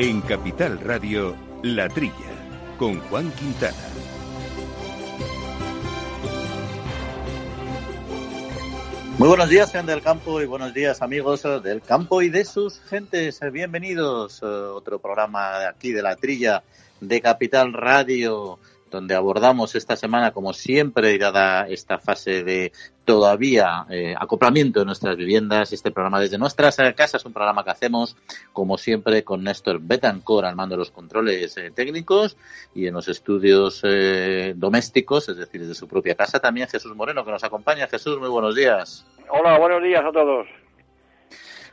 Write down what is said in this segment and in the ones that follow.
En Capital Radio, La Trilla, con Juan Quintana. Muy buenos días, gente del campo, y buenos días, amigos del campo y de sus gentes. Bienvenidos a otro programa aquí de La Trilla de Capital Radio donde abordamos esta semana, como siempre, dada esta fase de todavía eh, acoplamiento de nuestras viviendas, este programa desde nuestras casas, un programa que hacemos, como siempre, con Néstor Betancor al mando de los controles eh, técnicos y en los estudios eh, domésticos, es decir, desde su propia casa, también Jesús Moreno, que nos acompaña. Jesús, muy buenos días. Hola, buenos días a todos.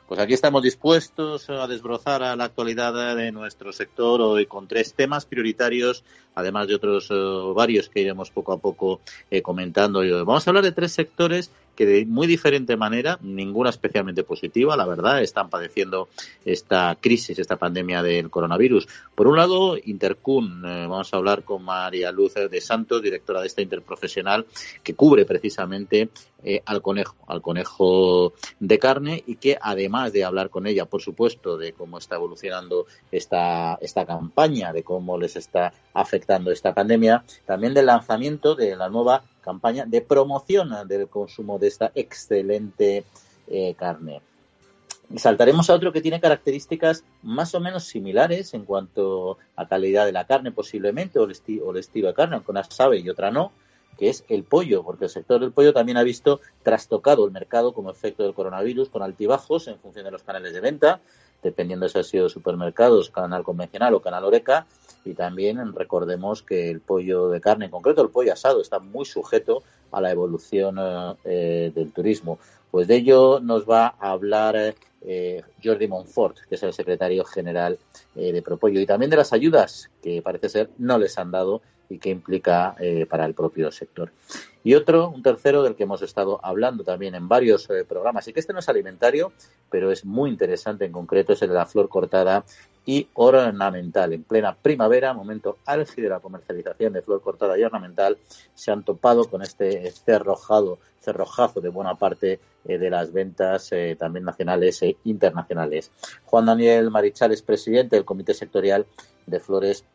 Pues aquí estamos dispuestos a desbrozar a la actualidad de nuestro sector hoy con tres temas prioritarios, además de otros eh, varios que iremos poco a poco eh, comentando. Vamos a hablar de tres sectores que de muy diferente manera, ninguna especialmente positiva, la verdad, están padeciendo esta crisis, esta pandemia del coronavirus. Por un lado, Intercun, eh, vamos a hablar con María Luz de Santos, directora de esta interprofesional, que cubre precisamente eh, al conejo, al conejo de carne y que además de hablar con ella, por supuesto, de cómo está evolucionando esta, esta campaña, de cómo les está afectando esta pandemia, también del lanzamiento de la nueva campaña de promoción del consumo de esta excelente eh, carne. Y saltaremos a otro que tiene características más o menos similares en cuanto a calidad de la carne posiblemente o el, estilo de carne, aunque una sabe y otra no, que es el pollo, porque el sector del pollo también ha visto trastocado el mercado como efecto del coronavirus con altibajos en función de los canales de venta, dependiendo si ha sido supermercados, canal convencional o canal Oreca, y también recordemos que el pollo de carne, en concreto el pollo asado, está muy sujeto a la evolución eh, del turismo. Pues de ello nos va a hablar eh, Jordi Monfort, que es el secretario general eh, de Propollo, y también de las ayudas que parece ser no les han dado y que implica eh, para el propio sector. Y otro, un tercero del que hemos estado hablando también en varios programas, y que este no es alimentario, pero es muy interesante en concreto, es el de la flor cortada y ornamental. En plena primavera, momento álgido de la comercialización de flor cortada y ornamental, se han topado con este cerrojado, cerrojazo de buena parte eh, de las ventas eh, también nacionales e internacionales. Juan Daniel Marichal es presidente del Comité Sectorial de Flores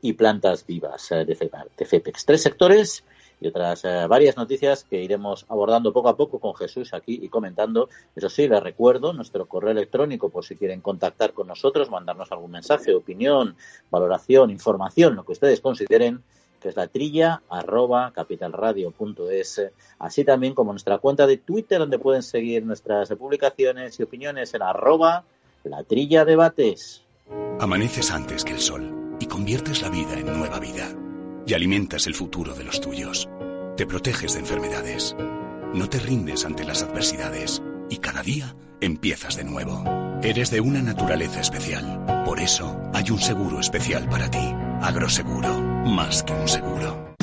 y Plantas Vivas eh, de FEPEX. Tres sectores y otras eh, varias noticias que iremos abordando poco a poco con Jesús aquí y comentando. Eso sí, les recuerdo nuestro correo electrónico por si quieren contactar con nosotros, mandarnos algún mensaje, opinión, valoración, información, lo que ustedes consideren que es la trilla arroba capitalradio.es, así también como nuestra cuenta de Twitter donde pueden seguir nuestras publicaciones y opiniones en arroba la trilla debates. Amaneces antes que el sol y conviertes la vida en nueva vida y alimentas el futuro de los tuyos. Te proteges de enfermedades. No te rindes ante las adversidades y cada día empiezas de nuevo. Eres de una naturaleza especial. Por eso hay un seguro especial para ti. Agroseguro, más que un seguro.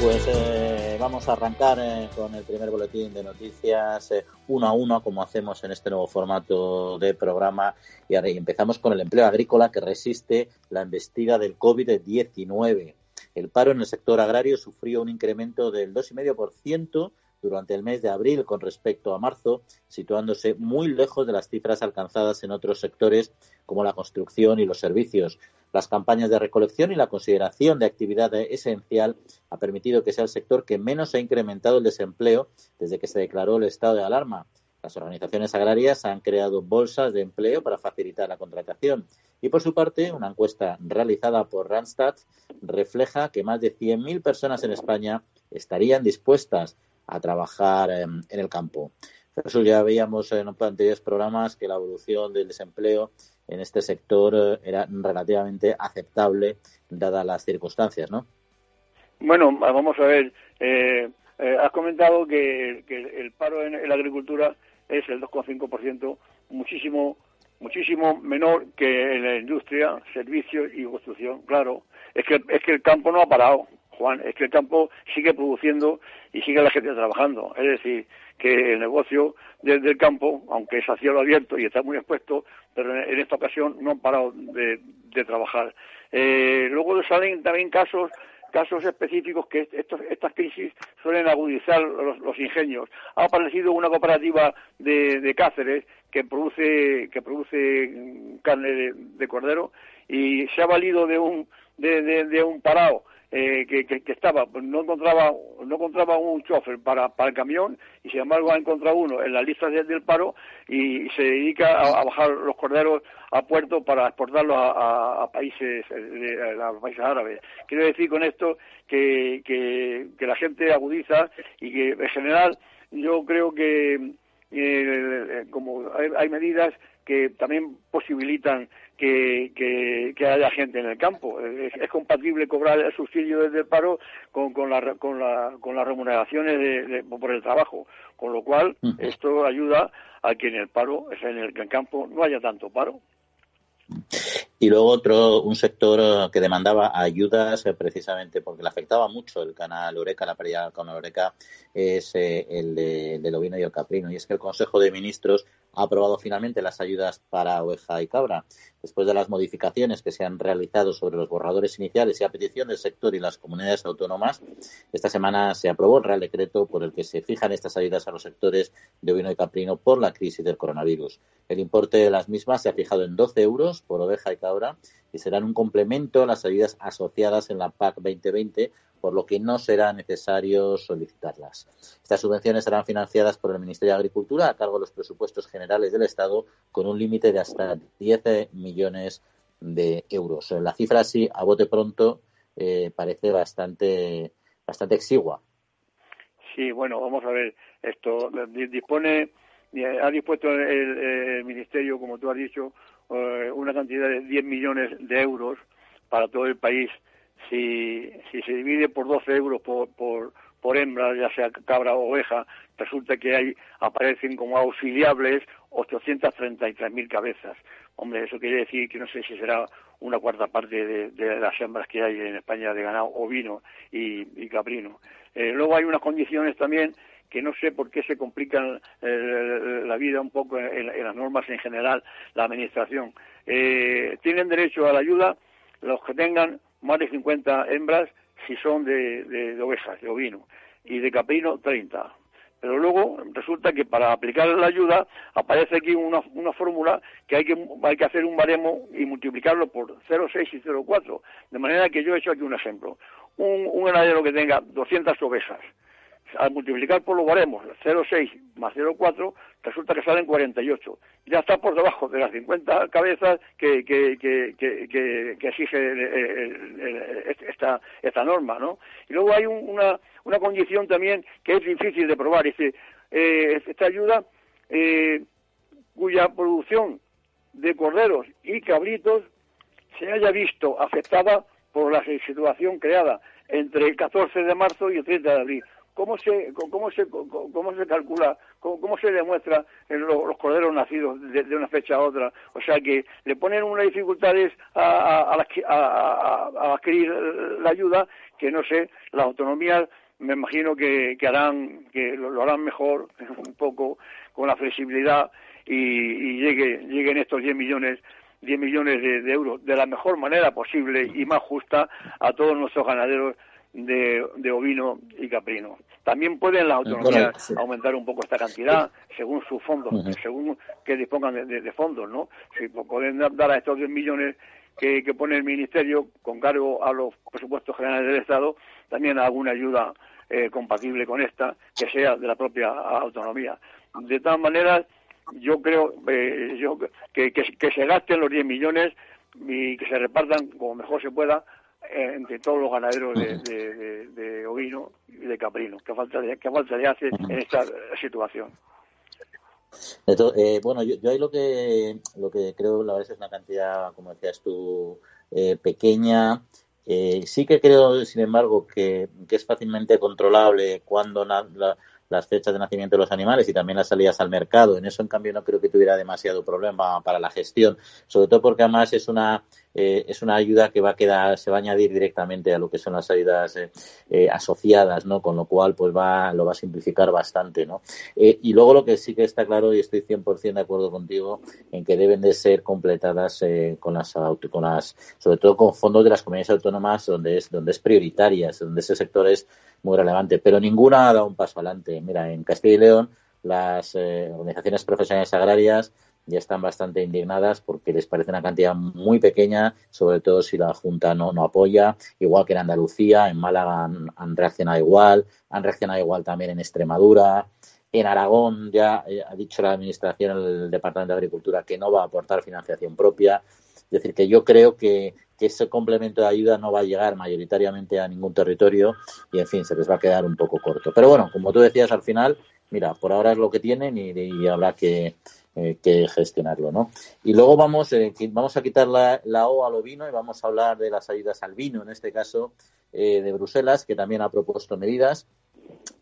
Pues eh, vamos a arrancar eh, con el primer boletín de noticias eh, uno a uno, como hacemos en este nuevo formato de programa. Y empezamos con el empleo agrícola que resiste la embestida del COVID-19. El paro en el sector agrario sufrió un incremento del 2,5% durante el mes de abril con respecto a marzo, situándose muy lejos de las cifras alcanzadas en otros sectores como la construcción y los servicios. Las campañas de recolección y la consideración de actividad esencial ha permitido que sea el sector que menos ha incrementado el desempleo desde que se declaró el estado de alarma. Las organizaciones agrarias han creado bolsas de empleo para facilitar la contratación. Y por su parte, una encuesta realizada por Randstad refleja que más de 100.000 personas en España estarían dispuestas a trabajar en el campo. Eso ya veíamos en anteriores programas que la evolución del desempleo en este sector eh, era relativamente aceptable dadas las circunstancias, ¿no? Bueno, vamos a ver. Eh, eh, has comentado que, el paro en, la agricultura es el 2,5%, muchísimo muchísimo menor que en la industria, servicios y construcción. Claro, es que es que el campo no ha parado. Juan, es que el campo sigue produciendo y sigue la gente trabajando. Es decir, que el negocio del, campo, aunque es a cielo abierto y está muy expuesto, pero en, esta ocasión no han parado de, trabajar. Eh, luego salen también casos casos específicos que estas crisis suelen agudizar los, ingenios. Ha aparecido una cooperativa de, Cáceres que produce que produce carne de, cordero y se ha valido de un de un parado eh, que, que, estaba, pues no encontraba, no encontraba un chofer para, para el camión y sin embargo ha encontrado uno en la lista del paro y, se dedica a, bajar los corderos a puerto para exportarlos a, países, eh, a países árabes. Quiero decir con esto que, que, la gente agudiza y que en general yo creo que eh, como hay medidas que también posibilitan que, que, haya gente en el campo. Es, compatible cobrar el subsidio desde el paro con, con, la, con, la, con las remuneraciones de, por el trabajo, con lo cual esto ayuda a que en el paro, en el campo, no haya tanto paro. Y luego otro, un sector eh, que demandaba ayudas eh, precisamente porque le afectaba mucho el canal Oreca, la pérdida con Oreca, es eh, el de, del ovino y el caprino. Y es que el Consejo de Ministros aprobado finalmente las ayudas para oveja y cabra. Después de las modificaciones que se han realizado sobre los borradores iniciales y a petición del sector y las comunidades autónomas, esta semana se aprobó el Real Decreto por el que se fijan estas ayudas a los sectores de ovino y caprino por la crisis del coronavirus. El importe de las mismas se ha fijado en 12 euros por oveja y cabra y serán un complemento a las ayudas asociadas en la PAC 2020 por lo que no será necesario solicitarlas. Estas subvenciones serán financiadas por el Ministerio de Agricultura a cargo de los presupuestos generales del Estado con un límite de hasta 10 millones de euros. La cifra así, a bote pronto, eh, parece bastante, bastante exigua. Sí, bueno, vamos a ver, esto dispone, ha dispuesto el, Ministerio, como tú has dicho, eh, una cantidad de 10 millones de euros para todo el país si, si se divide por 12 euros por, por, por hembra, ya sea cabra o oveja, resulta que hay, aparecen como auxiliables 833.000 cabezas. Hombre, eso quiere decir que no sé si será una cuarta parte de, las hembras que hay en España de ganado ovino y, y caprino. Eh, luego hay unas condiciones también que no sé por qué se complican eh, la vida un poco en, las normas en general, la administración. Eh, tienen derecho a la ayuda los que tengan más de 50 hembras si son de, de, ovejas, de ovino, y de caprino 30. Pero luego resulta que para aplicar la ayuda aparece aquí una, una fórmula que hay, que hay que hacer un baremo y multiplicarlo por 0,6 y 0,4. De manera que yo he hecho aquí un ejemplo. Un, un ganadero que tenga 200 ovejas al multiplicar por los baremos 0,6 más 0,4, resulta que salen 48. Ya está por debajo de las 50 cabezas que, que, que, que exige esta, esta norma, ¿no? Y luego hay una, una condición también que es difícil de probar. Dice, eh, esta ayuda eh, cuya producción de corderos y cabritos se haya visto afectada por la situación creada entre el 14 de marzo y el 30 de abril. ¿Cómo se, cómo se, cómo se calcula, cómo, se demuestra en los, corderos nacidos de, una fecha a otra? O sea que le ponen unas dificultades a, a, adquirir la ayuda que no sé, las autonomías me imagino que, harán, que lo, harán mejor, un poco con la flexibilidad y, y llegue, lleguen estos 10 millones 10 millones de, euros de la mejor manera posible y más justa a todos nuestros ganaderos de, ovino y caprino. También pueden las autonomías aumentar un poco esta cantidad según sus fondos, según que dispongan de, fondos, ¿no? Si pueden dar a estos 10 millones que, pone el Ministerio con cargo a los presupuestos generales del Estado, también alguna ayuda eh, compatible con esta, que sea de la propia autonomía. De todas maneras, yo creo eh, yo, que, que, que se gasten los 10 millones y que se repartan como mejor se pueda entre todos los ganaderos de, ovino y de caprino. ¿Qué falta de, qué falta hace en esta situación? eh, bueno, yo, yo, ahí lo que, lo que creo, la verdad es una cantidad, como decías tú, eh, pequeña. Eh, sí que creo, sin embargo, que, que es fácilmente controlable cuando las fechas de nacimiento de los animales y también las salidas al mercado. En eso, en cambio, no creo que tuviera demasiado problema para la gestión, sobre todo porque además es una eh, es una ayuda que va a quedar, se va a añadir directamente a lo que son las ayudas eh, eh, asociadas, ¿no? Con lo cual, pues va, lo va a simplificar bastante, ¿no? y luego lo que sí que está claro, y estoy 100% de acuerdo contigo, en que deben de ser completadas con las, con las, sobre todo con fondos de las comunidades autónomas donde es, donde es prioritaria, donde ese sector es muy relevante, pero ninguna ha dado un paso adelante. Mira, en Castilla y León, las organizaciones profesionales agrarias ya están bastante indignadas porque les parece una cantidad muy pequeña, sobre todo si la Junta no, no apoya, igual que en Andalucía, en Málaga han, reaccionado igual, han reaccionado igual también en Extremadura. En Aragón ya eh, ha dicho la Administración, el Departamento de Agricultura, que no va a aportar financiación propia. Es decir, que yo creo que, que ese complemento de ayuda no va a llegar mayoritariamente a ningún territorio y, en fin, se les va a quedar un poco corto. Pero bueno, como tú decías al final, mira, por ahora es lo que tienen y habrá que, eh, que gestionarlo, ¿no? Y luego vamos, eh, vamos a quitar la, O al ovino y vamos a hablar de las ayudas al vino, en este caso eh, de Bruselas, que también ha propuesto medidas.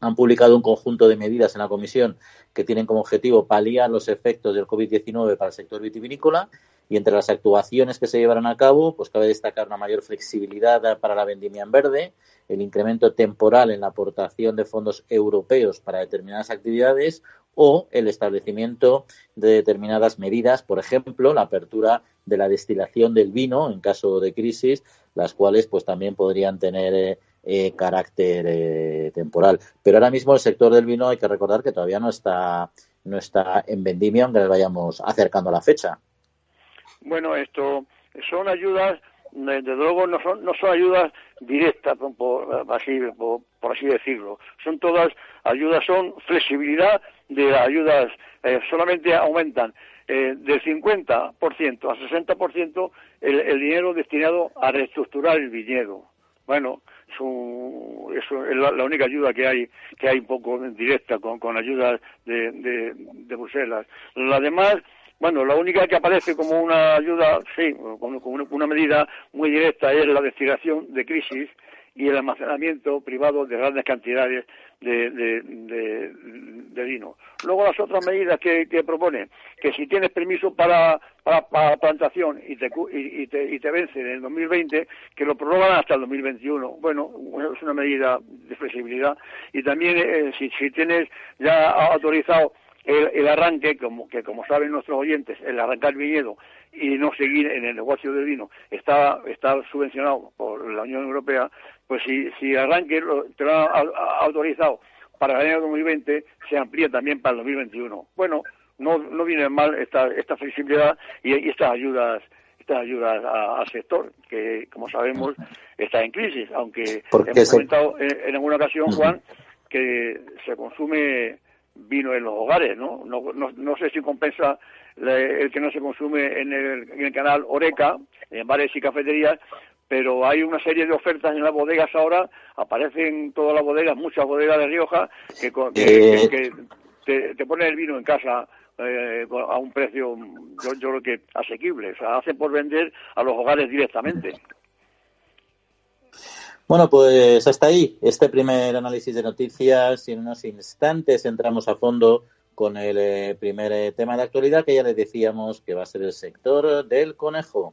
Han publicado un conjunto de medidas en la comisión que tienen como objetivo paliar los efectos del COVID-19 para el sector vitivinícola y entre las actuaciones que se llevarán a cabo, pues cabe destacar una mayor flexibilidad para la vendimia en verde, el incremento temporal en la aportación de fondos europeos para determinadas actividades o el establecimiento de determinadas medidas, por ejemplo, la apertura de la destilación del vino en caso de crisis, las cuales pues también podrían tener eh, eh, carácter eh, temporal. Pero ahora mismo el sector del vino hay que recordar que todavía no está no está en vendimia, aunque le vayamos acercando la fecha. Bueno, esto son ayudas desde luego no son, no son ayudas directas, por, así, por, así decirlo. Son todas ayudas, son flexibilidad de ayudas, eh, solamente aumentan eh, del 50% a 60% el, el dinero destinado a reestructurar el viñedo. Bueno, eso, es la, única ayuda que hay, que hay un poco directa con, con ayudas de, de, de Bruselas. Las demás bueno, la única que aparece como una ayuda, sí, como una medida muy directa es la destilación de crisis y el almacenamiento privado de grandes cantidades de, vino. Luego las otras medidas que, propone, que si tienes permiso para, para, plantación y te, y, te, y te vence en el 2020, que lo prorrogan hasta el 2021. Bueno, es una medida de flexibilidad. Y también eh, si, si tienes ya autorizado el, arranque, como, que como saben nuestros oyentes, el arrancar viñedo y no seguir en el negocio del vino está, está subvencionado por la Unión Europea, pues si, si el arranque te lo han autorizado para el año 2020, se amplía también para el 2021. Bueno, no, no viene mal esta, esta flexibilidad y, estas ayudas estas ayudas al sector, que como sabemos está en crisis, aunque hemos comentado en, en, alguna ocasión, Juan, que se consume vino en los hogares, ¿no? No, no, sé si compensa el que no se consume en el, en el canal Oreca, en bares y cafeterías, pero hay una serie de ofertas en las bodegas ahora, aparecen todas las bodegas, muchas bodegas de Rioja, que, que, te, te, ponen el vino en casa eh, a un precio, yo, yo creo que asequible, o sea, hacen por vender a los hogares directamente. Bueno, pues hasta ahí este primer análisis de noticias y en unos instantes entramos a fondo con el eh, primer eh, tema de actualidad que ya les decíamos que va a ser el sector del conejo.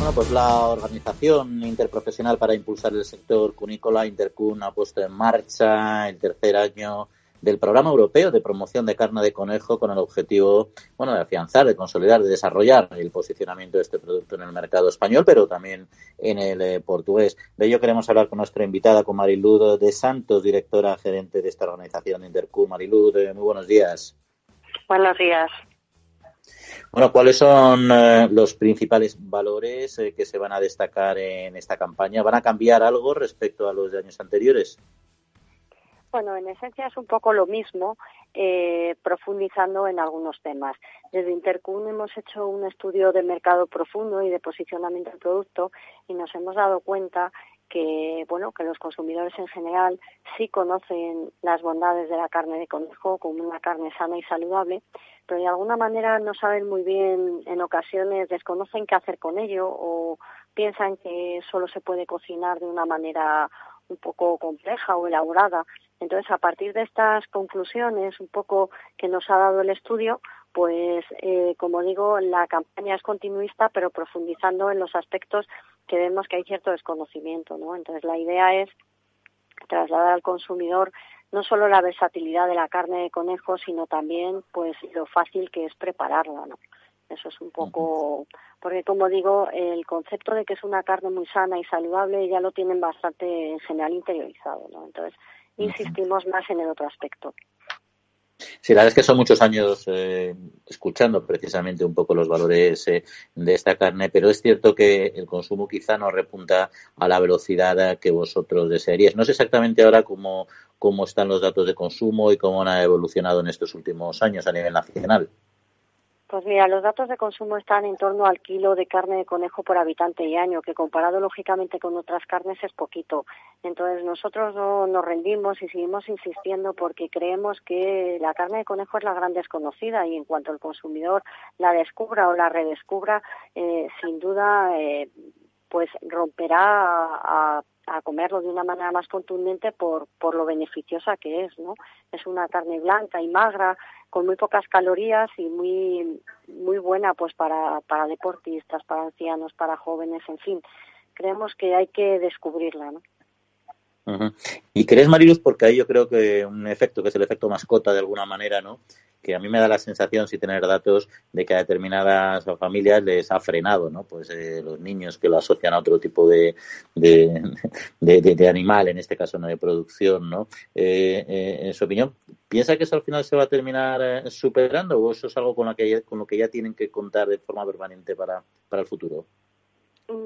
Bueno, pues la Organización Interprofesional para Impulsar el Sector Cunícola, Intercun, ha puesto en marcha el tercer año del Programa Europeo de Promoción de Carne de Conejo con el objetivo, bueno, de afianzar, de consolidar, de desarrollar el posicionamiento de este producto en el mercado español, pero también en el eh, portugués. De ello queremos hablar con nuestra invitada, con Marilud de Santos, directora gerente de esta organización Intercun. Marilud, eh, muy buenos días. Buenos días. Bueno, ¿cuáles son eh, los principales valores eh, que se van a destacar en esta campaña? ¿Van a cambiar algo respecto a los de años anteriores? Bueno, en esencia es un poco lo mismo, eh, profundizando en algunos temas. Desde Intercun hemos hecho un estudio de mercado profundo y de posicionamiento del producto y nos hemos dado cuenta que bueno que los consumidores en general sí conocen las bondades de la carne de conejo como una carne sana y saludable, pero de alguna manera no saben muy bien, en ocasiones desconocen qué hacer con ello o piensan que solo se puede cocinar de una manera un poco compleja o elaborada. Entonces, a partir de estas conclusiones, un poco que nos ha dado el estudio, pues, eh, como digo, la campaña es continuista, pero profundizando en los aspectos que vemos que hay cierto desconocimiento, ¿no? Entonces, la idea es trasladar al consumidor no solo la versatilidad de la carne de conejo, sino también, pues, lo fácil que es prepararla, ¿no? Eso es un poco, porque como digo, el concepto de que es una carne muy sana y saludable ya lo tienen bastante en general interiorizado, ¿no? Entonces, insistimos más en el otro aspecto. Sí, la verdad es que son muchos años eh, escuchando precisamente un poco los valores eh, de esta carne, pero es cierto que el consumo quizá no repunta a la velocidad que vosotros desearíais. No sé exactamente ahora cómo, cómo están los datos de consumo y cómo han evolucionado en estos últimos años a nivel nacional. Pues mira, los datos de consumo están en torno al kilo de carne de conejo por habitante y año, que comparado lógicamente con otras carnes es poquito. Entonces nosotros no nos rendimos y seguimos insistiendo porque creemos que la carne de conejo es la gran desconocida y en cuanto el consumidor la descubra o la redescubra, eh, sin duda eh, pues romperá a, a comerlo de una manera más contundente por, por lo beneficiosa que es, ¿no? Es una carne blanca y magra, con muy pocas calorías y muy, muy buena pues para, para deportistas, para ancianos, para jóvenes, en fin. Creemos que hay que descubrirla, ¿no? Y crees, Mariluz, porque ahí yo creo que un efecto, que es el efecto mascota de alguna manera, ¿no? Que a mí me da la sensación, sin tener datos, de que a determinadas familias les ha frenado, ¿no? Pues eh, los niños que lo asocian a otro tipo de, de, de, animal, en este caso no de producción, ¿no? Eh, eh, en su opinión, ¿piensa que eso al final se va a terminar superando o eso es algo con lo que con lo que ya tienen que contar de forma permanente para, para el futuro?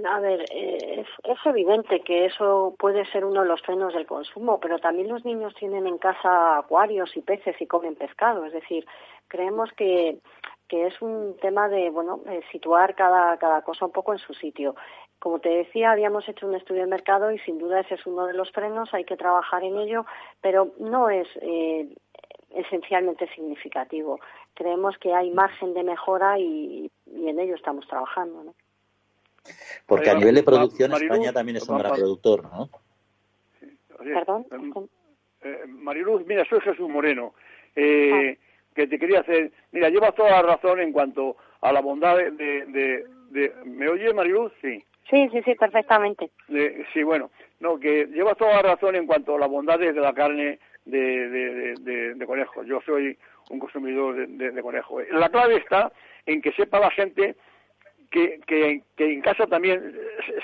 A ver, eh, es, evidente que eso puede ser uno de los frenos del consumo, pero también los niños tienen en casa acuarios y peces y comen pescado. Es decir, creemos que, que es un tema de, bueno, situar cada, cada cosa un poco en su sitio. Como te decía, habíamos hecho un estudio de mercado y sin duda ese es uno de los frenos, hay que trabajar en ello, pero no es eh, esencialmente significativo. Creemos que hay margen de mejora y, en ello estamos trabajando. Porque a nivel de producción España también es un gran productor, ¿no? Perdón. Eh, eh, Mariluz, mira, soy Jesús Moreno. Eh, ah. Que te quería hacer. Mira, llevas toda la razón en cuanto a la bondad de. de, de, ¿Me oye, Mariluz? Sí. Sí, sí, sí, perfectamente. sí, bueno. No, que llevas toda la razón en cuanto a la bondades de la carne de, de, de, conejo. Yo soy un consumidor de, de conejo. La clave está en que sepa la gente que, que, que, en casa también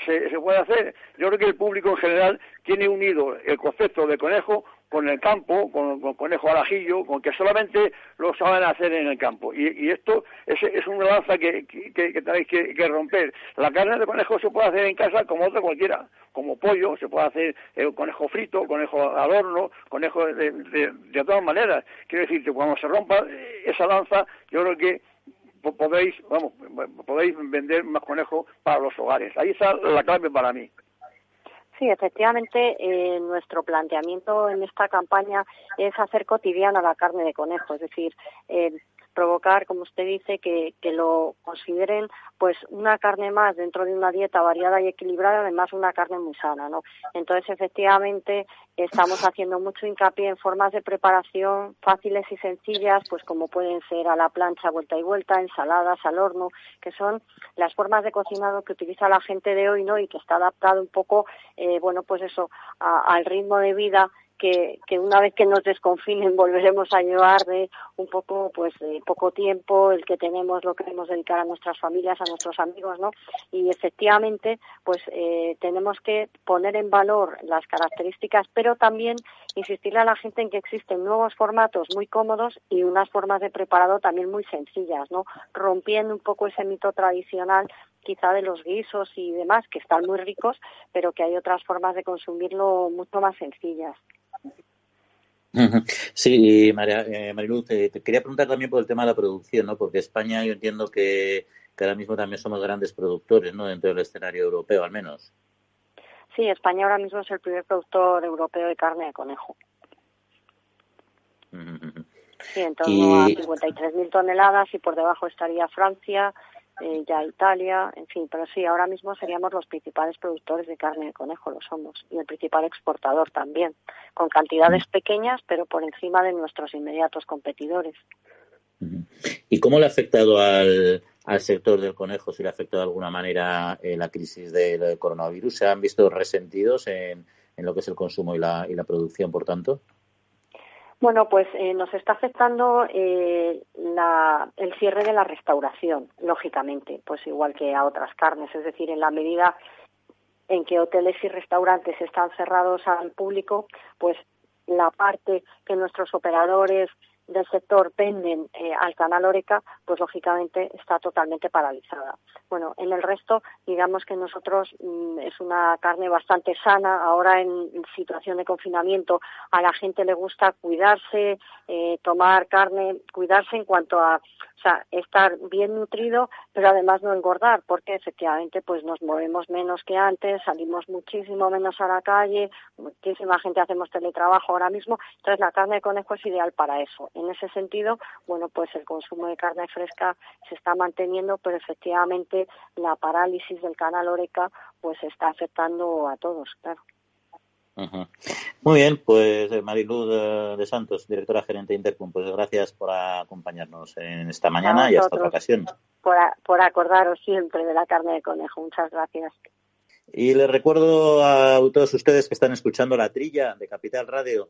se, se, puede hacer. Yo creo que el público en general tiene unido el concepto de conejo con el campo, con, conejo al ajillo, con que solamente lo saben hacer en el campo. Y, y esto es, es, una lanza que, que, tenéis que, romper. La carne de conejo se puede hacer en casa como otra cualquiera, como pollo, se puede hacer el conejo frito, conejo al horno, conejo de, de, de todas maneras. Quiero decir que cuando se rompa esa lanza, yo creo que podéis, vamos, podéis vender más conejos para los hogares. Ahí está la clave para mí. Sí, efectivamente, eh, nuestro planteamiento en esta campaña es hacer cotidiana la carne de conejo, es decir, eh, provocar, como usted dice, que, que lo consideren pues una carne más dentro de una dieta variada y equilibrada, además una carne muy sana, ¿no? Entonces, efectivamente, estamos haciendo mucho hincapié en formas de preparación fáciles y sencillas, pues como pueden ser a la plancha vuelta y vuelta, ensaladas al horno, que son las formas de cocinado que utiliza la gente de hoy, ¿no? Y que está adaptado un poco, eh, bueno, pues eso, al ritmo de vida que, que, una vez que nos desconfinen volveremos a llevar de un poco, pues, de poco tiempo, el que tenemos lo queremos dedicar a nuestras familias, a nuestros amigos, ¿no? Y efectivamente, pues, eh, tenemos que poner en valor las características, pero también insistirle a la gente en que existen nuevos formatos muy cómodos y unas formas de preparado también muy sencillas, ¿no? Rompiendo un poco ese mito tradicional quizá de los guisos y demás, que están muy ricos, pero que hay otras formas de consumirlo mucho más sencillas. Sí, María, eh, Mariluz, te, quería preguntar también por el tema de la producción, ¿no? Porque España yo entiendo que, que ahora mismo también somos grandes productores, ¿no? Dentro del escenario europeo, al menos. Sí, España ahora mismo es el primer productor europeo de carne de conejo. Sí, en torno a 53.000 toneladas y por debajo estaría Francia, eh, ya Italia, en fin, pero sí, ahora mismo seríamos los principales productores de carne de conejo, lo somos, y el principal exportador también, con cantidades pequeñas, pero por encima de nuestros inmediatos competidores. ¿Y cómo le ha afectado al, al sector del conejo, si le ha afectado de alguna manera eh, la crisis del coronavirus? ¿Se han visto resentidos en, en lo que es el consumo y la, y la producción, por tanto? Bueno, pues eh, nos está afectando eh, el cierre de la restauración, lógicamente, pues igual que a otras carnes, es decir, en la medida en que hoteles y restaurantes están cerrados al público, pues la parte que nuestros operadores del sector venden eh, al canal Oreca, pues lógicamente está totalmente paralizada. Bueno, en el resto, digamos que nosotros mm, es una carne bastante sana. Ahora en, situación de confinamiento a la gente le gusta cuidarse, eh, tomar carne, cuidarse en cuanto a, estar bien nutrido, pero además no engordar, porque efectivamente pues nos movemos menos que antes, salimos muchísimo menos a la calle, muchísima gente hacemos teletrabajo ahora mismo, entonces la carne de conejo es ideal para eso en ese sentido, bueno, pues el consumo de carne fresca se está manteniendo, pero efectivamente la parálisis del canal Oreca pues está afectando a todos, claro. Muy bien, pues eh, Mariluz de Santos, directora gerente de Intercom, pues gracias por acompañarnos en esta mañana y hasta otra ocasión. Por, por acordaros siempre de la carne de conejo, muchas gracias. Y les recuerdo a todos ustedes que están escuchando la trilla de Capital Radio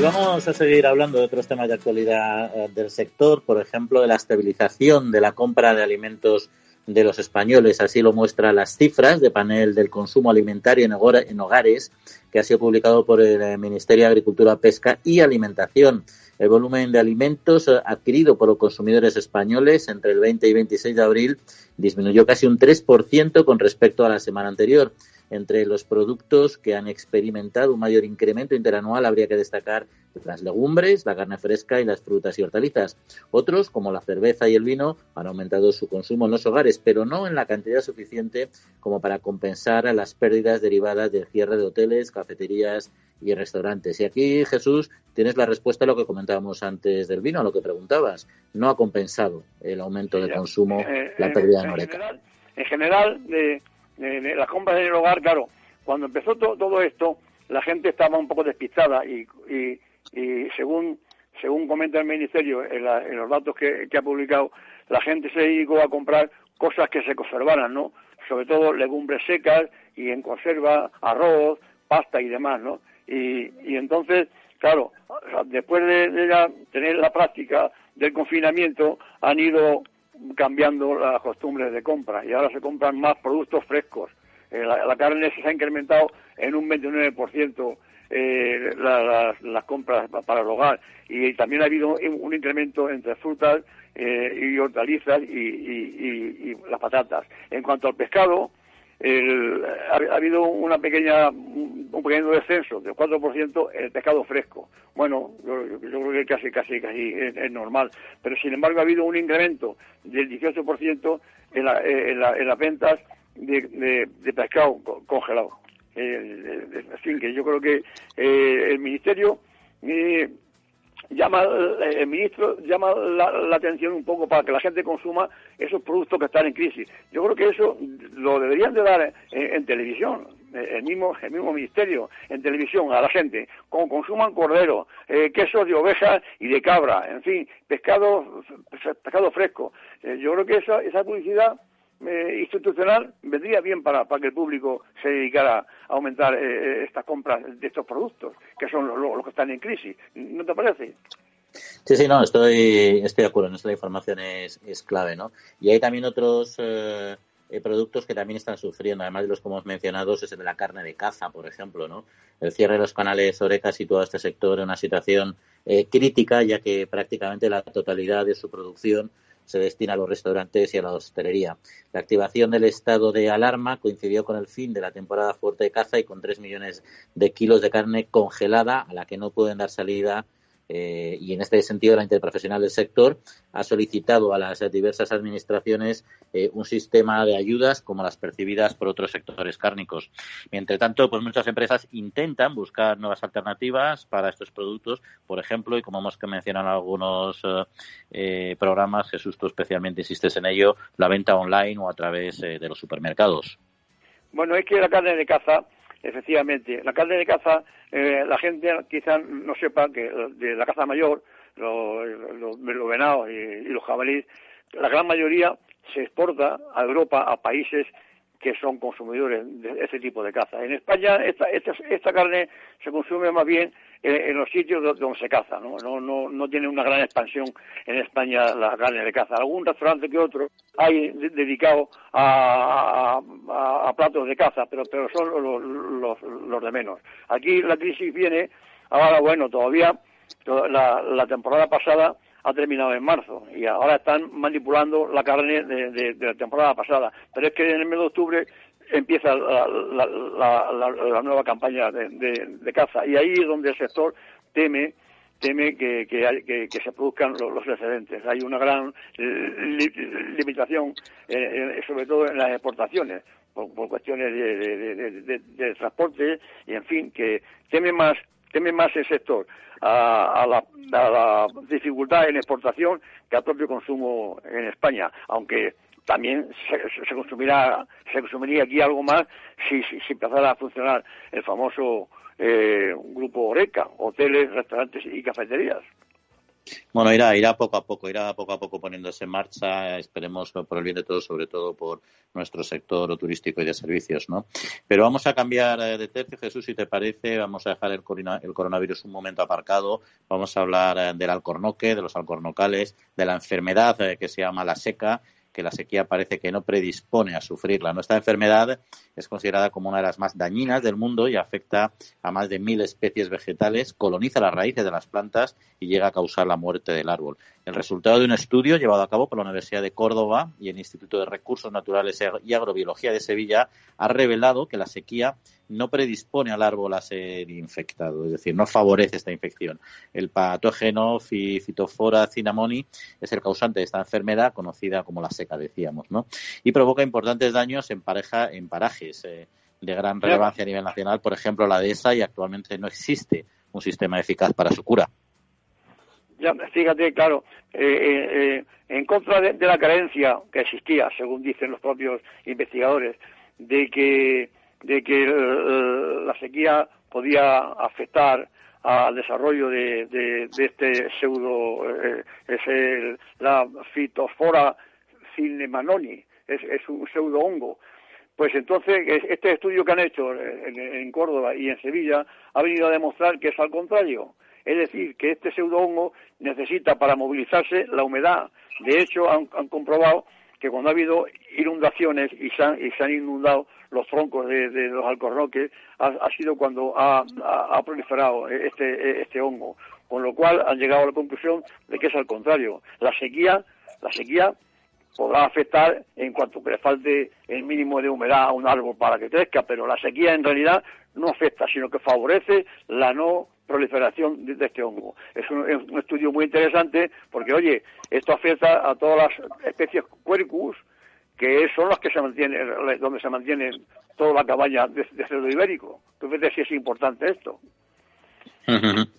Pues vamos a seguir hablando de otros temas de actualidad eh, del sector, por ejemplo, de la estabilización de la compra de alimentos de los españoles. Así lo muestran las cifras de panel del consumo alimentario en hogares que ha sido publicado por el eh, Ministerio de Agricultura, Pesca y Alimentación. El volumen de alimentos eh, adquirido por los consumidores españoles entre el 20 y 26 de abril disminuyó casi un 3% con respecto a la semana anterior. Entre los productos que han experimentado un mayor incremento interanual habría que destacar las legumbres, la carne fresca y las frutas y hortalizas. Otros, como la cerveza y el vino, han aumentado su consumo en los hogares, pero no en la cantidad suficiente como para compensar las pérdidas derivadas del cierre de hoteles, cafeterías y restaurantes. Y aquí, Jesús, tienes la respuesta a lo que comentábamos antes del vino, a lo que preguntabas. No ha compensado el aumento de consumo eh, la pérdida de Noreca. En general, de eh, las compras en el hogar, claro, cuando empezó todo esto, la gente estaba un poco despistada y, y, según según comenta el Ministerio en, los datos que, ha publicado, la gente se dedicó a comprar cosas que se conservaran, ¿no? Sobre todo legumbres secas y en conserva, arroz, pasta y demás, ¿no? Y, y entonces, claro, después de, de tener la práctica del confinamiento, han ido cambiando las costumbres de compra y ahora se compran más productos frescos. Eh, la, carne se ha incrementado en un 29% eh, las compras para el hogar y también ha habido un incremento entre frutas eh, y hortalizas y, las patatas. En cuanto al pescado, ha, habido una pequeña, un pequeño descenso del 4% en el pescado fresco. Bueno, yo, creo que casi, casi, casi es, normal. Pero sin embargo ha habido un incremento del 18% en, la, en, en, las ventas de, de, pescado congelado. Eh, fin, que yo creo que eh, el Ministerio eh, llama el ministro llama la, atención un poco para que la gente consuma esos productos que están en crisis. Yo creo que eso lo deberían de dar en, televisión, el mismo, el mismo ministerio en televisión a la gente, con consuman cordero, eh, quesos de oveja y de cabra, en fin, pescado, pescado fresco. Eh, yo creo que esa, esa publicidad eh, institucional vendría bien para, para que el público se dedicara a aumentar eh, estas compras de estos productos, que son los que están en crisis. ¿No te parece? Sí, sí, no, estoy, estoy de acuerdo. En la información es, es clave, ¿no? Y hay también otros eh, productos que también están sufriendo, además de los que hemos mencionado, es el de la carne de caza, por ejemplo, ¿no? El cierre de los canales Oreca situado este sector en una situación crítica, ya que prácticamente la totalidad de su producción se destina a los restaurantes y a la hostelería. La activación del estado de alarma coincidió con el fin de la temporada fuerte de caza y con tres millones de kilos de carne congelada a la que no pueden dar salida eh, y en este sentido la interprofesional del sector ha solicitado a las diversas administraciones eh, un sistema de ayudas como las percibidas por otros sectores cárnicos. Mientras tanto, pues muchas empresas intentan buscar nuevas alternativas para estos productos, por ejemplo, y como hemos mencionado en algunos eh, programas, Jesús, tú especialmente insistes en ello, la venta online o a través de los supermercados. Bueno, es que la carne de caza Efectivamente, la carne de caza, eh, la gente quizás no sepa que de la caza mayor, los, venados y, los jabalíes, la gran mayoría se exporta a Europa, a países que son consumidores de ese tipo de caza. En España esta, esta, esta carne se consume más bien en, los sitios donde se caza, ¿no? No, no, no tiene una gran expansión en España la carne de caza. Algún restaurante que otro hay dedicado a, a, platos de caza, pero, pero son los, los, los de menos. Aquí la crisis viene, ahora bueno, todavía la, la temporada pasada ha terminado en marzo y ahora están manipulando la carne de, la temporada pasada. Pero es que en el mes de octubre empieza la, nueva campaña de, caza y ahí es donde el sector teme teme que, que, se produzcan los, excedentes. Hay una gran limitación, eh, sobre todo en las exportaciones, por, cuestiones de, transporte y, en fin, que teme más teme más el sector a, la, la, dificultad en exportación que al propio consumo en España, aunque también se, consumirá se consumiría aquí algo más si, empezara a funcionar el famoso eh, grupo Oreca, hoteles, restaurantes y cafeterías. Bueno, irá, irá poco a poco, irá poco a poco poniéndose en marcha, esperemos por el bien de todos, sobre todo por nuestro sector turístico y de servicios, ¿no? Pero vamos a cambiar eh, de tercio, Jesús, si te parece, vamos a dejar el, coronavirus un momento aparcado, vamos a hablar eh, del alcornoque, de los alcornocales, de la enfermedad eh, que se llama la seca que la sequía parece que no predispone a sufrirla. Nuestra enfermedad es considerada como una de las más dañinas del mundo y afecta a más de mil especies vegetales, coloniza las raíces de las plantas y llega a causar la muerte del árbol. El resultado de un estudio llevado a cabo por la Universidad de Córdoba y el Instituto de Recursos Naturales y Agrobiología de Sevilla ha revelado que la sequía no predispone al árbol a ser infectado, es decir, no favorece esta infección. El patógeno Phytophthora cinnamoni es el causante de esta enfermedad, conocida como la seca, decíamos, ¿no? Y provoca importantes daños en pareja, en parajes eh, de gran relevancia a nivel nacional, por ejemplo, la dehesa, y actualmente no existe un sistema eficaz para su cura. Ya, fíjate, claro, eh, eh, en contra de, la creencia que existía, según dicen los propios investigadores, de que de que la sequía podía afectar al desarrollo de, de, este pseudo, eh, es el, la fitosfora cinemanoni, es, es un pseudo hongo. Pues entonces, este estudio que han hecho en, Córdoba y en Sevilla ha venido a demostrar que es al contrario. Es decir, que este pseudo hongo necesita para movilizarse la humedad. De hecho, han, comprobado que cuando ha habido inundaciones y se han, y se han inundado los troncos de, los alcornoques, ha, sido cuando ha, proliferado este, este hongo. Con lo cual han llegado a la conclusión de que es al contrario. La sequía, la sequía podrá afectar en cuanto que le falte el mínimo de humedad a un árbol para que crezca, pero la sequía en realidad no afecta, sino que favorece la no proliferación de, este hongo. Es un, estudio muy interesante porque, oye, esto afecta a todas las especies Quercus, que son las que se mantienen, donde se mantiene toda la cabaña de, cerdo ibérico. Tú ves si es importante esto.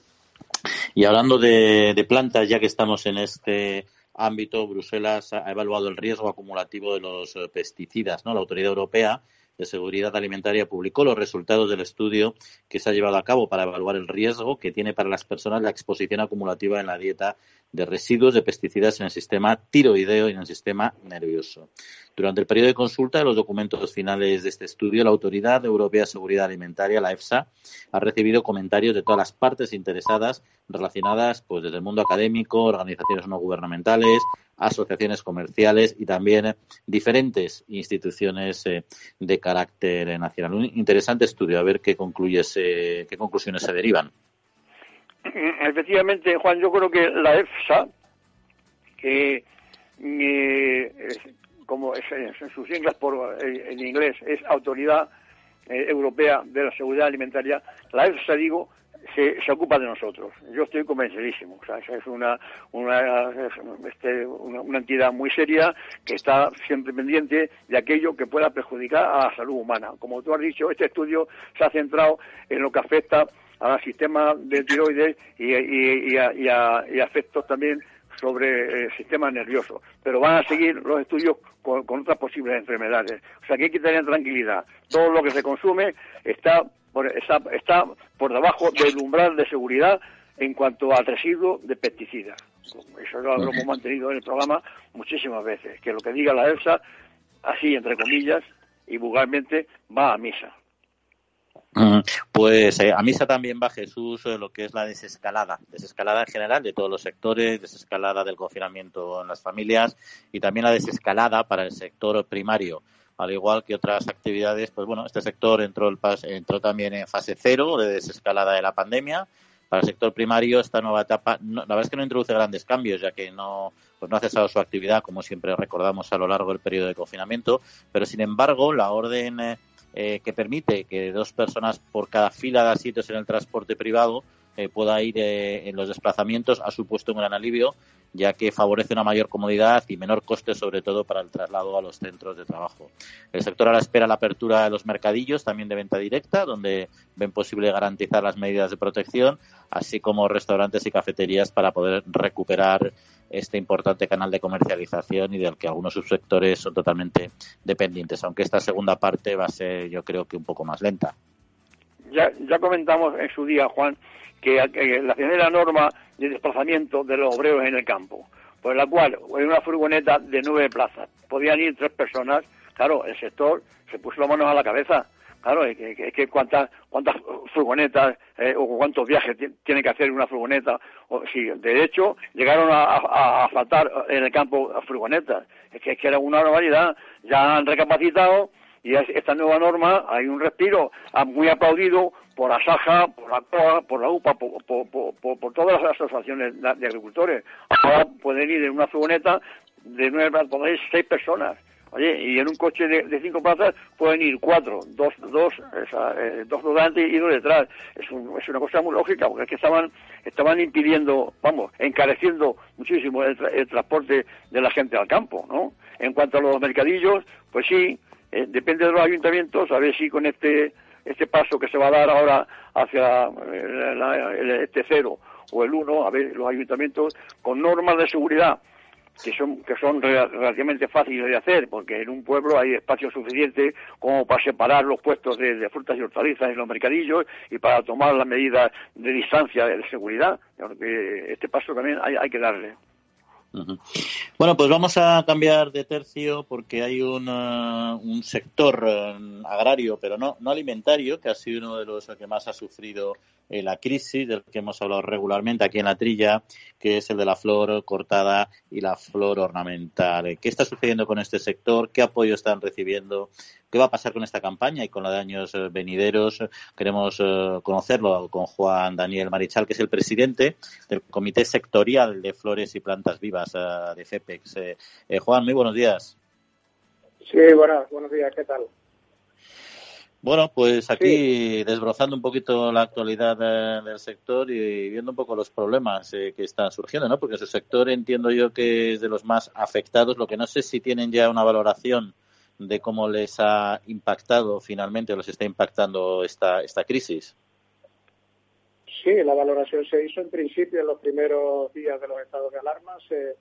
Y hablando de, de plantas, ya que estamos en este ámbito, Bruselas ha evaluado el riesgo acumulativo de los pesticidas, ¿no? La autoridad europea de Seguridad Alimentaria publicó los resultados del estudio que se ha llevado a cabo para evaluar el riesgo que tiene para las personas la exposición acumulativa en la dieta de residuos de pesticidas en el sistema tiroideo y en el sistema nervioso. Durante el periodo de consulta de los documentos finales de este estudio, la Autoridad Europea de Seguridad Alimentaria, la EFSA, ha recibido comentarios de todas las partes interesadas relacionadas pues, desde el mundo académico, organizaciones no gubernamentales, asociaciones comerciales y también diferentes instituciones eh, de carácter nacional. Un interesante estudio, a ver qué, concluye qué conclusiones se derivan. Efectivamente, Juan, yo creo que la EFSA, que eh, como es, en sus siglas por, eh, en inglés es Autoridad Europea de la Seguridad Alimentaria, la EFSA, digo, se, se, ocupa de nosotros. Yo estoy convencidísimo. O sea, es una, una, este, una, una, entidad muy seria que está siempre pendiente de aquello que pueda perjudicar a la salud humana. Como tú has dicho, este estudio se ha centrado en lo que afecta al sistema de tiroides y, y, y, a, y, a, también sobre el sistema nervioso, pero van a seguir los estudios con, con, otras posibles enfermedades. O sea que hay que tener tranquilidad. Todo lo que se consume está por, está, está por debajo del umbral de seguridad en cuanto al residuo de pesticidas. Eso lo, lo hemos mantenido en el programa muchísimas veces, que lo que diga la EFSA, así entre comillas y vulgarmente, va a misa. Pues eh, a misa también va Jesús eh, lo que es la desescalada, desescalada en general de todos los sectores, desescalada del confinamiento en las familias y también la desescalada para el sector primario al igual que otras actividades, pues bueno, este sector entró, el, entró también en fase cero de desescalada de la pandemia. Para el sector primario, esta nueva etapa, la verdad es que no introduce grandes cambios, ya que no, pues no ha cesado su actividad, como siempre recordamos a lo largo del periodo de confinamiento, pero sin embargo, la orden eh, que permite que dos personas por cada fila de asientos en el transporte privado eh, pueda ir eh, en los desplazamientos ha supuesto un gran alivio ya que favorece una mayor comodidad y menor coste, sobre todo para el traslado a los centros de trabajo. El sector ahora espera la apertura de los mercadillos, también de venta directa, donde ven posible garantizar las medidas de protección, así como restaurantes y cafeterías para poder recuperar este importante canal de comercialización y del que algunos subsectores son totalmente dependientes, aunque esta segunda parte va a ser, yo creo que un poco más lenta. Ya, ya comentamos en su día, Juan, que, la primera norma de desplazamiento de los obreros en el campo, por la cual en una furgoneta de nueve plazas podían ir tres personas, claro, el sector se puso las manos a la cabeza. Claro, es que, que, cuántas cuántas furgonetas eh, o cuántos viajes tiene que hacer una furgoneta. O, sí, de hecho, llegaron a faltar en el campo furgonetas. Es que, es que era una barbaridad. Ya han recapacitado y esta nueva norma hay un respiro muy aplaudido por Asaja, por la COA, por la UPA, por, todas las asociaciones de agricultores. Ahora pueden ir en una furgoneta de nueve, podéis seis personas. Oye, y en un coche de, cinco plazas pueden ir cuatro, dos, dos, esa, eh, dos delante y dos detrás. Es, es, una cosa muy lógica, porque es que estaban, estaban impidiendo, vamos, encareciendo muchísimo el, el transporte de la gente al campo, ¿no? En cuanto a los mercadillos, pues sí, eh, depende de los ayuntamientos, a ver si con este, este paso que se va a dar ahora hacia eh, la, el, este cero o el uno, a ver, los ayuntamientos con normas de seguridad que son que son relativamente fáciles de hacer porque en un pueblo hay espacio suficiente como para separar los puestos de, de frutas y hortalizas en los mercadillos y para tomar las medidas de distancia de seguridad. Este paso también hay, hay que darle bueno, pues vamos a cambiar de tercio porque hay un, un sector uh, agrario, pero no, no alimentario, que ha sido uno de los que más ha sufrido eh, la crisis, del que hemos hablado regularmente aquí en la trilla, que es el de la flor cortada y la flor ornamental. ¿Qué está sucediendo con este sector? ¿Qué apoyo están recibiendo? ¿Qué va a pasar con esta campaña y con la de años eh, venideros? Queremos uh, conocerlo con Juan Daniel Marichal, que es el presidente del Comité Sectorial de Flores y Plantas Vivas uh, de FEPEX. Eh, eh, Juan, muy buenos días. Sí, bueno, buenos días, ¿qué tal? Bueno, pues aquí sí. desbrozando un poquito la actualidad de, del sector y viendo un poco los problemas eh, que están surgiendo, ¿no? Porque su sector entiendo yo que es de los más afectados. Lo que no sé si tienen ya una valoración de cómo les ha impactado finalmente o les está impactando esta, esta crisis. Sí, la valoración se hizo en principio en los primeros días de los estados de alarma. Se,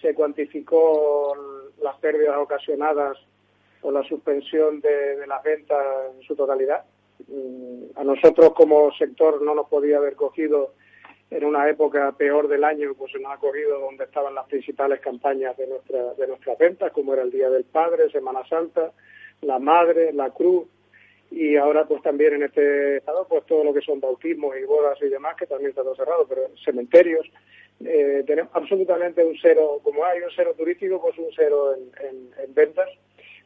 se cuantificó las pérdidas ocasionadas o la suspensión de, de las ventas en su totalidad. Mm, a nosotros como sector no nos podía haber cogido en una época peor del año, pues nos ha cogido donde estaban las principales campañas de, nuestra, de nuestras ventas, como era el Día del Padre, Semana Santa, la Madre, la Cruz, y ahora pues también en este estado pues todo lo que son bautismos y bodas y demás, que también está todo cerrado, pero cementerios, eh, tenemos absolutamente un cero, como hay un cero turístico, pues un cero en, en, ventas,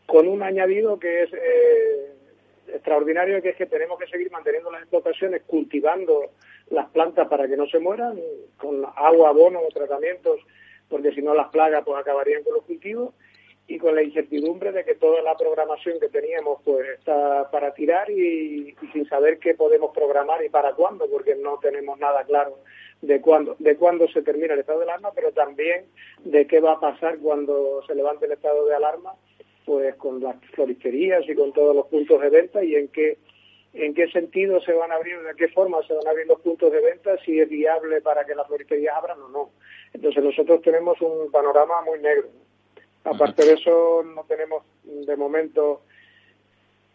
con un añadido que es eh, extraordinario, que es que tenemos que seguir manteniendo las explotaciones, cultivando las plantas para que no se mueran, con agua, abono o tratamientos, porque si no las plagas pues acabarían con los cultivos, y con la incertidumbre de que toda la programación que teníamos pues está para tirar y, sin saber qué podemos programar y para cuándo, porque no tenemos nada claro de cuándo, de cuándo se termina el estado de alarma, pero también de qué va a pasar cuando se levante el estado de alarma, pues con las floristerías y con todos los puntos de venta y en qué en qué sentido se van a abrir, de qué forma se van a abrir los puntos de venta, si es viable para que las floristerías abran o no. Entonces nosotros tenemos un panorama muy negro. Aparte de eso, no tenemos de momento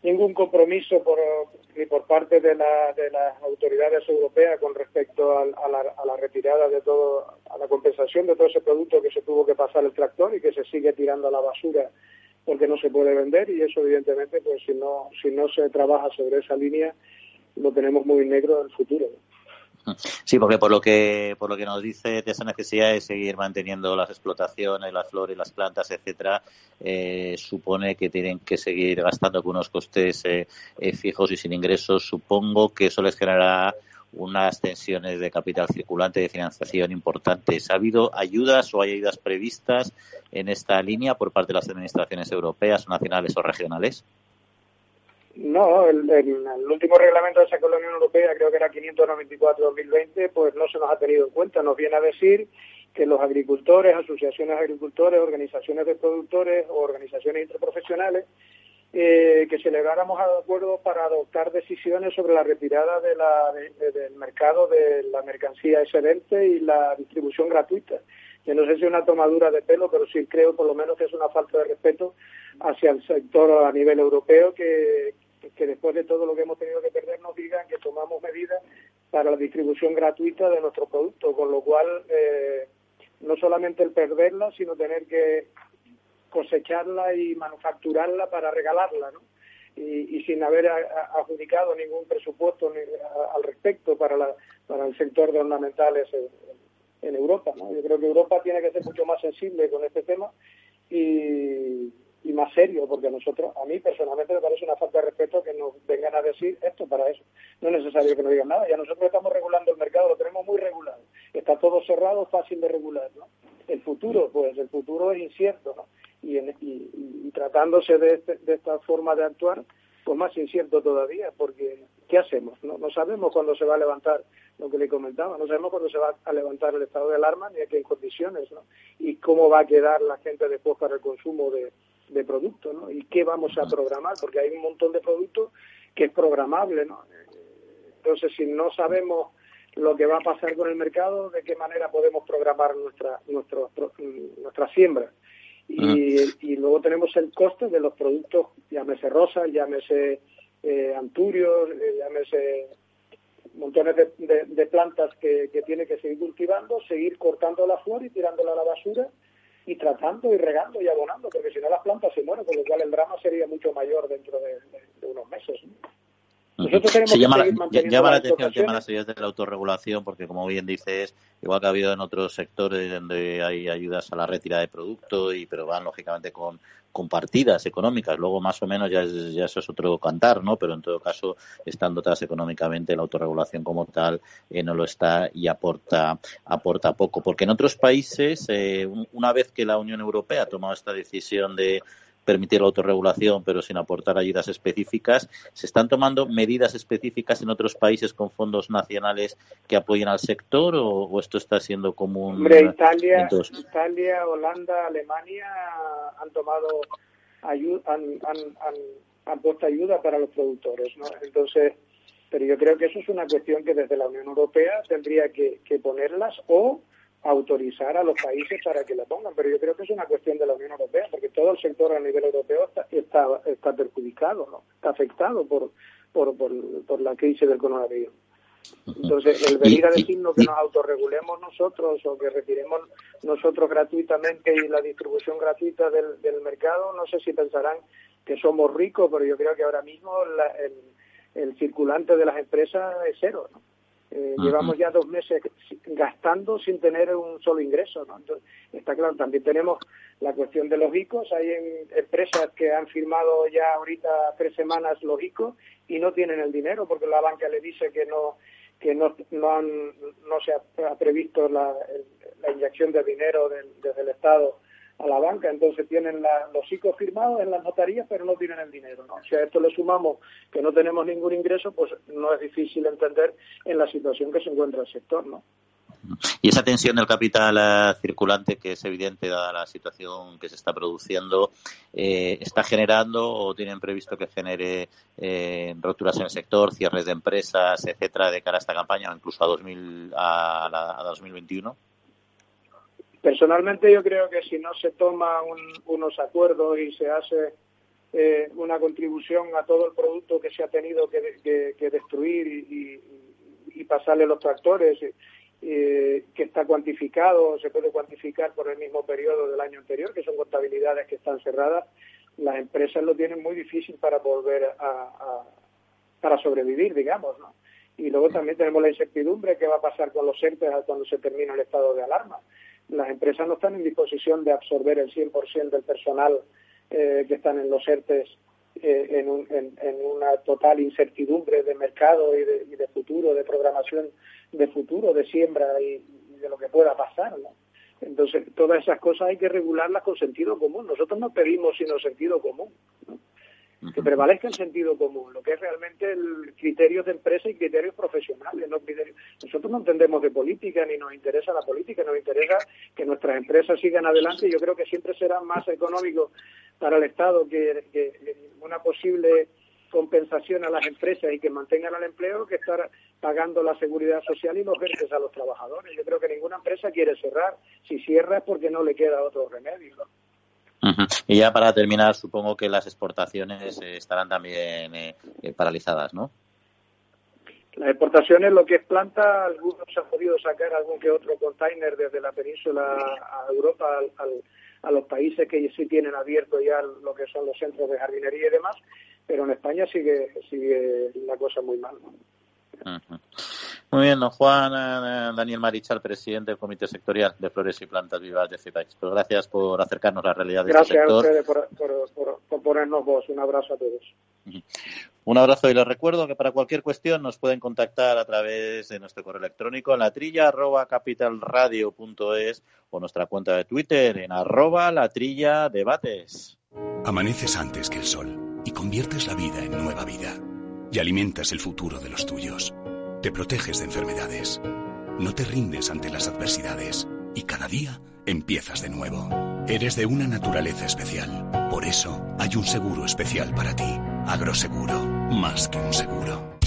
ningún compromiso por, ni por parte de, la, de las autoridades europeas con respecto a, la, a, la, retirada de todo, a la compensación de todo ese producto que se tuvo que pasar el tractor y que se sigue tirando a la basura porque no se puede vender y eso evidentemente pues si no si no se trabaja sobre esa línea lo tenemos muy negro en el futuro. Sí, porque por lo que por lo que nos dice de esa necesidad de seguir manteniendo las explotaciones, las flores, las plantas, etcétera, eh, supone que tienen que seguir gastando con unos costes eh, eh, fijos y sin ingresos. Supongo que eso les generará unas tensiones de capital circulante de financiación importantes. ¿Ha habido ayudas o hay ayudas previstas en esta línea por parte de las administraciones europeas, nacionales o regionales? No, el, último reglamento de de la Unión Europea, creo que era 594-2020, pues no se nos ha tenido en cuenta. Nos viene a decir que los agricultores, asociaciones de agricultores, organizaciones de productores o organizaciones interprofesionales, eh, que celebráramos acuerdos para adoptar decisiones sobre la retirada de la, del mercado de la mercancía excelente y la distribución gratuita. Yo no sé si es una tomadura de pelo, pero sí creo por lo menos que es una falta de respeto hacia el sector a nivel europeo que, que después de todo lo que hemos tenido que perder nos digan que tomamos medidas para la distribución gratuita de nuestros productos, con lo cual eh, no solamente el perderla, sino tener que cosecharla y manufacturarla para regalarla, ¿no? Y, sin haber adjudicado ningún presupuesto al respecto para, la, para el sector de ornamentales en, en Europa. ¿no? Yo creo que Europa tiene que ser mucho más sensible con este tema y, y más serio, porque a nosotros, a mí personalmente me parece una falta de respeto que nos vengan a decir esto para eso. No es necesario que nos digan nada, ya nosotros estamos regulando el mercado, lo tenemos muy regulado. Está todo cerrado, fácil de regular, ¿no? El futuro, pues el futuro es incierto, ¿no? Y, y, tratándose de, este, de esta forma de actuar, pues más incierto todavía, porque ¿qué hacemos? No, no sabemos cuándo se va a levantar lo que le comentaba, no sabemos cuándo se va a levantar el estado de alarma ni a qué condiciones, ¿no? Y cómo va a quedar la gente después para el consumo de, de producto, ¿no? Y qué vamos a programar, porque hay un montón de productos que es programable, ¿no? Entonces, si no sabemos lo que va a pasar con el mercado, de qué manera podemos programar nuestra, nuestro, nuestra siembra. Y, luego tenemos el coste de los productos, llámese rosa, llámese eh, anturios, eh, llámese montones de, plantas que tiene que seguir cultivando, seguir cortando la flor y tirándola a la basura y tratando y regando y abonando, porque si no las plantas se mueren, con lo cual el drama sería mucho mayor dentro de, unos meses. Nosotros tenemos llama, la, llama la atención el tema de las ayudas de la autorregulación, porque como bien dices, igual que ha habido en otros sectores donde hay ayudas a la retirada de producto, y pero van lógicamente con, compartidas económicas. Luego, más o menos, ya, ya eso es otro cantar, ¿no? Pero en todo caso, estando dotadas económicamente, la autorregulación como tal eh, no lo está y aporta, aporta poco. Porque en otros países, eh, una vez que la Unión Europea ha tomado esta decisión de permitir la autorregulación, pero sin aportar ayudas específicas. ¿Se están tomando medidas específicas en otros países con fondos nacionales que apoyen al sector o, esto está siendo común? Hombre, Italia, Italia, Holanda, Alemania han tomado ayuda, han, han, han, puesto ayuda para los productores, ¿no? Entonces, pero yo creo que eso es una cuestión que desde la Unión Europea tendría que, que ponerlas o autorizar a los países para que la pongan, pero yo creo que es una cuestión de la Unión Europea, porque todo el sector a nivel europeo está, está, está perjudicado, ¿no? está afectado por, por, por, por la crisis del coronavirus. Entonces, el venir a decirnos que nos autorregulemos nosotros o que retiremos nosotros gratuitamente y la distribución gratuita del, del mercado, no sé si pensarán que somos ricos, pero yo creo que ahora mismo el, el, circulante de las empresas es cero. ¿no? Eh, llevamos ya dos meses gastando sin tener un solo ingreso. ¿no? Entonces, está claro, también tenemos la cuestión de los ICOs. Hay empresas que han firmado ya ahorita tres semanas los ICOs y no tienen el dinero porque la banca le dice que no que no, no, han, no se ha, previsto la, la, inyección de dinero desde el Estado a la banca, entonces tienen los ICOs firmados en las notarías, pero no tienen el dinero. ¿no? Si a esto le sumamos que no tenemos ningún ingreso, pues no es difícil entender en la situación que se encuentra el sector. ¿no? Y esa tensión del capital eh, circulante, que es evidente dada la situación que se está produciendo, eh, ¿está generando o tienen previsto que genere eh, roturas en el sector, cierres de empresas, etcétera, de cara a esta campaña o incluso a, 2000, a, a 2021? Personalmente yo creo que si no se toman unos acuerdos y se hace eh, una contribución a todo el producto que se ha tenido que, destruir y, pasarle los tractores, eh, que está cuantificado, se puede cuantificar por el mismo periodo del año anterior, que son contabilidades que están cerradas, las empresas lo tienen muy difícil para volver a, para sobrevivir, digamos, ¿no? Y luego también tenemos la incertidumbre que va a pasar con los entes cuando se termine el estado de alarma las empresas no están en disposición de absorber el 100% del personal eh, que están en los ERTES eh, en, una total incertidumbre de mercado y de, futuro, de programación de futuro, de siembra y, de lo que pueda pasar. Entonces, todas esas cosas hay que regularlas con sentido común. Nosotros no pedimos sino sentido común que prevalezca el sentido común, lo que es realmente el criterio de empresa y criterios profesionales. No Nosotros no entendemos de política ni nos interesa la política, nos interesa que nuestras empresas sigan adelante. Yo creo que siempre será más económico para el Estado que, una posible compensación a las empresas y que mantengan el empleo que estar pagando la seguridad social y los verdes a los trabajadores. Yo creo que ninguna empresa quiere cerrar. Si cierra es porque no le queda otro remedio. Y ya para terminar, supongo que las exportaciones eh, estarán también eh, eh, paralizadas, ¿no? Las exportaciones, lo que es planta, algunos han podido sacar algún que otro container desde la península a Europa, a los países que sí tienen abierto ya lo que son los centros de jardinería y demás, pero en España sigue sigue la cosa muy mal. Muy bien, don Juan eh, Daniel Marichal, presidente del Comité Sectorial de Flores y Plantas Vivas de CIPAX. Pues gracias por acercarnos a la realidad de este sector. Gracias a ustedes por, ponernos voz. Un abrazo a todos. Un abrazo y les recuerdo que para cualquier cuestión nos pueden contactar a través de nuestro correo electrónico en la trilla arroba capitalradio.es o nuestra cuenta de Twitter en arroba la trilla debates. Amaneces antes que el sol y conviertes la vida en nueva vida y alimentas el futuro de los tuyos. Te proteges de enfermedades. No te rindes ante las adversidades. Y cada día empiezas de nuevo. Eres de una naturaleza especial. Por eso hay un seguro especial para ti. Agroseguro. Más que un seguro.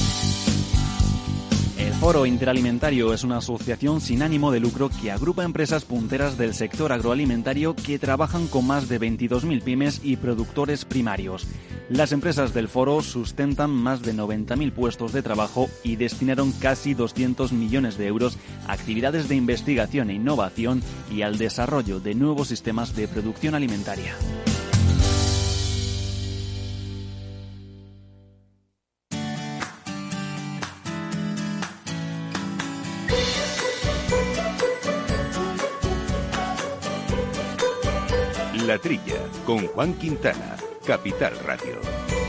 El Foro Interalimentario es una asociación sin ánimo de lucro que agrupa empresas punteras del sector agroalimentario que trabajan con más de 22.000 pymes y productores primarios. Las empresas del foro sustentan más de 90.000 puestos de trabajo y destinaron casi 200 millones de euros a actividades de investigación e innovación y al desarrollo de nuevos sistemas de producción alimentaria. La Trilla, con Juan Quintana, Capital Radio.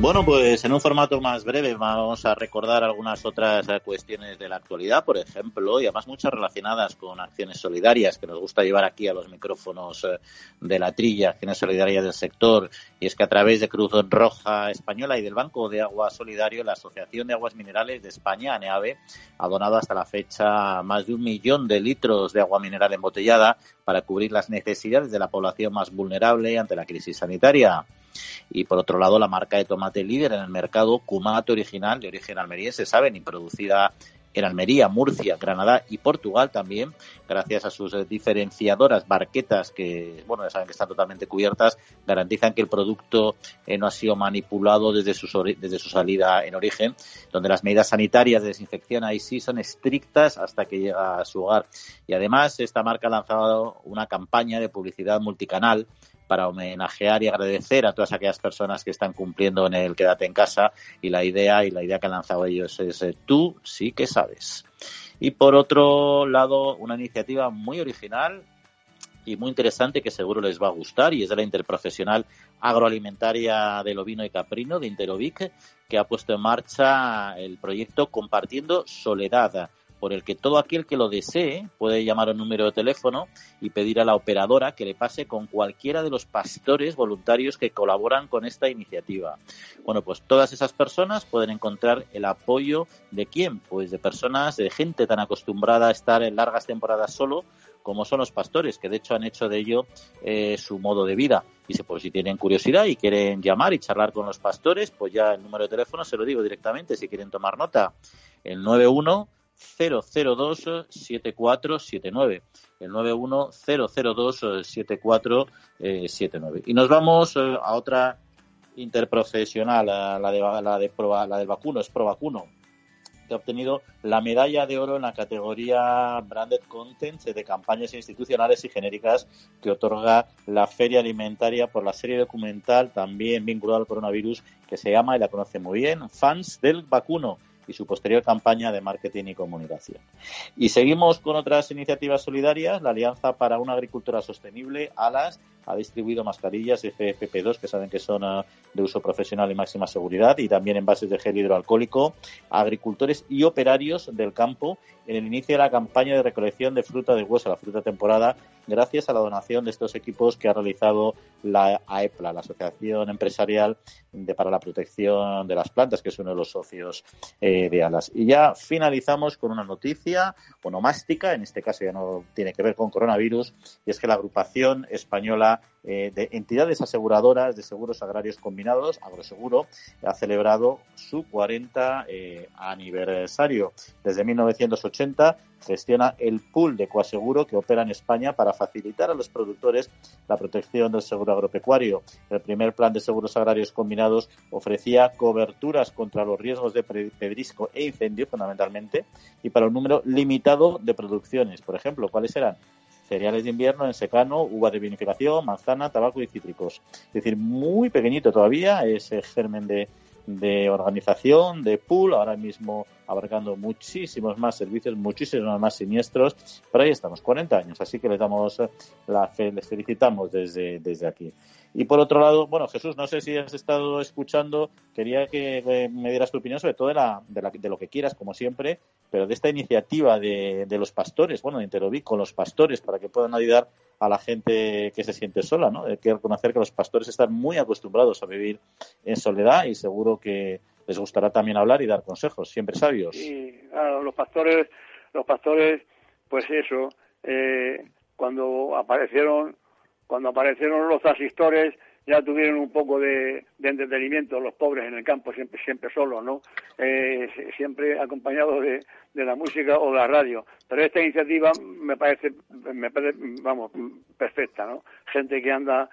Bueno, pues en un formato más breve vamos a recordar algunas otras eh, cuestiones de la actualidad, por ejemplo, y además muchas relacionadas con acciones solidarias que nos gusta llevar aquí a los micrófonos eh, de la trilla, acciones solidarias del sector. Y es que a través de Cruz Roja Española y del Banco de Agua Solidario, la Asociación de Aguas Minerales de España, ANEAVE, ha donado hasta la fecha más de un millón de litros de agua mineral embotellada para cubrir las necesidades de la población más vulnerable ante la crisis sanitaria. Y por otro lado, la marca de tomate líder en el mercado, Cumate original, de origen almeriense, saben, y producida en Almería, Murcia, Granada y Portugal también, gracias a sus eh, diferenciadoras barquetas que, bueno, ya saben que están totalmente cubiertas, garantizan que el producto eh, no ha sido manipulado desde su, desde su salida en origen, donde las medidas sanitarias de desinfección ahí sí son estrictas hasta que llega a su hogar. Y además, esta marca ha lanzado una campaña de publicidad multicanal para homenajear y agradecer a todas aquellas personas que están cumpliendo en el quédate en casa y la idea y la idea que han lanzado ellos es eh, tú sí que sabes. Y por otro lado, una iniciativa muy original y muy interesante que seguro les va a gustar y es de la interprofesional agroalimentaria del ovino y caprino de Interovic que ha puesto en marcha el proyecto Compartiendo Soledad por el que todo aquel que lo desee puede llamar a un número de teléfono y pedir a la operadora que le pase con cualquiera de los pastores voluntarios que colaboran con esta iniciativa. Bueno, pues todas esas personas pueden encontrar el apoyo de quién? Pues de personas, de gente tan acostumbrada a estar en largas temporadas solo como son los pastores, que de hecho han hecho de ello eh, su modo de vida. Y si, por si tienen curiosidad y quieren llamar y charlar con los pastores, pues ya el número de teléfono se lo digo directamente si quieren tomar nota. El 91 002 7479 el 91002 7479 y nos vamos eh, a otra interprofesional la de la de la del vacuno es Provacuno que ha obtenido la medalla de oro en la categoría Branded Content de campañas institucionales y genéricas que otorga la Feria Alimentaria por la serie documental también vinculada al coronavirus que se llama, y la conoce muy bien, Fans del Vacuno y su posterior campaña de marketing y comunicación. Y seguimos con otras iniciativas solidarias. La Alianza para una Agricultura Sostenible, ALAS, ha distribuido mascarillas FFP2 que saben que son ah, de uso profesional y máxima seguridad y también envases de gel hidroalcohólico a agricultores y operarios del campo en el inicio de la campaña de recolección de fruta de hueso, la fruta temporada, gracias a la donación de estos equipos que ha realizado la AEPLA, la Asociación Empresarial de, para la Protección de las Plantas, que es uno de los socios eh, de ALAS. Y ya finalizamos con una noticia onomástica, en este caso ya no tiene que ver con coronavirus, y es que la agrupación española eh, de entidades aseguradoras de seguros agrarios combinados, Agroseguro, ha celebrado su 40 eh, aniversario. Desde 1980 gestiona el pool de coaseguro que opera en España para facilitar a los productores la protección del seguro agropecuario. El primer plan de seguros agrarios combinados ofrecía coberturas contra los riesgos de pedrisco e incendio fundamentalmente y para un número limitado de producciones. Por ejemplo, ¿cuáles eran? Cereales de invierno en secano, uva de vinificación, manzana, tabaco y cítricos. Es decir, muy pequeñito todavía ese germen de, de organización, de pool, ahora mismo abarcando muchísimos más servicios, muchísimos más siniestros, pero ahí estamos, 40 años, así que les damos la fe, les felicitamos desde, desde aquí. Y por otro lado, bueno, Jesús, no sé si has estado escuchando, quería que me dieras tu opinión sobre todo de, la, de, la, de lo que quieras, como siempre, pero de esta iniciativa de, de los pastores, bueno, de Interovic con los pastores, para que puedan ayudar a la gente que se siente sola, ¿no? Hay que reconocer que los pastores están muy acostumbrados a vivir en soledad y seguro que les gustará también hablar y dar consejos, siempre sabios. Sí, claro, los pastores, los pastores, pues eso, eh, cuando aparecieron, cuando aparecieron los asistores, ya tuvieron un poco de, entretenimiento los pobres en el campo, siempre, siempre solos, ¿no? Eh, siempre acompañados de, la música o de la radio. Pero esta iniciativa me parece, me parece, vamos, perfecta, ¿no? Gente que anda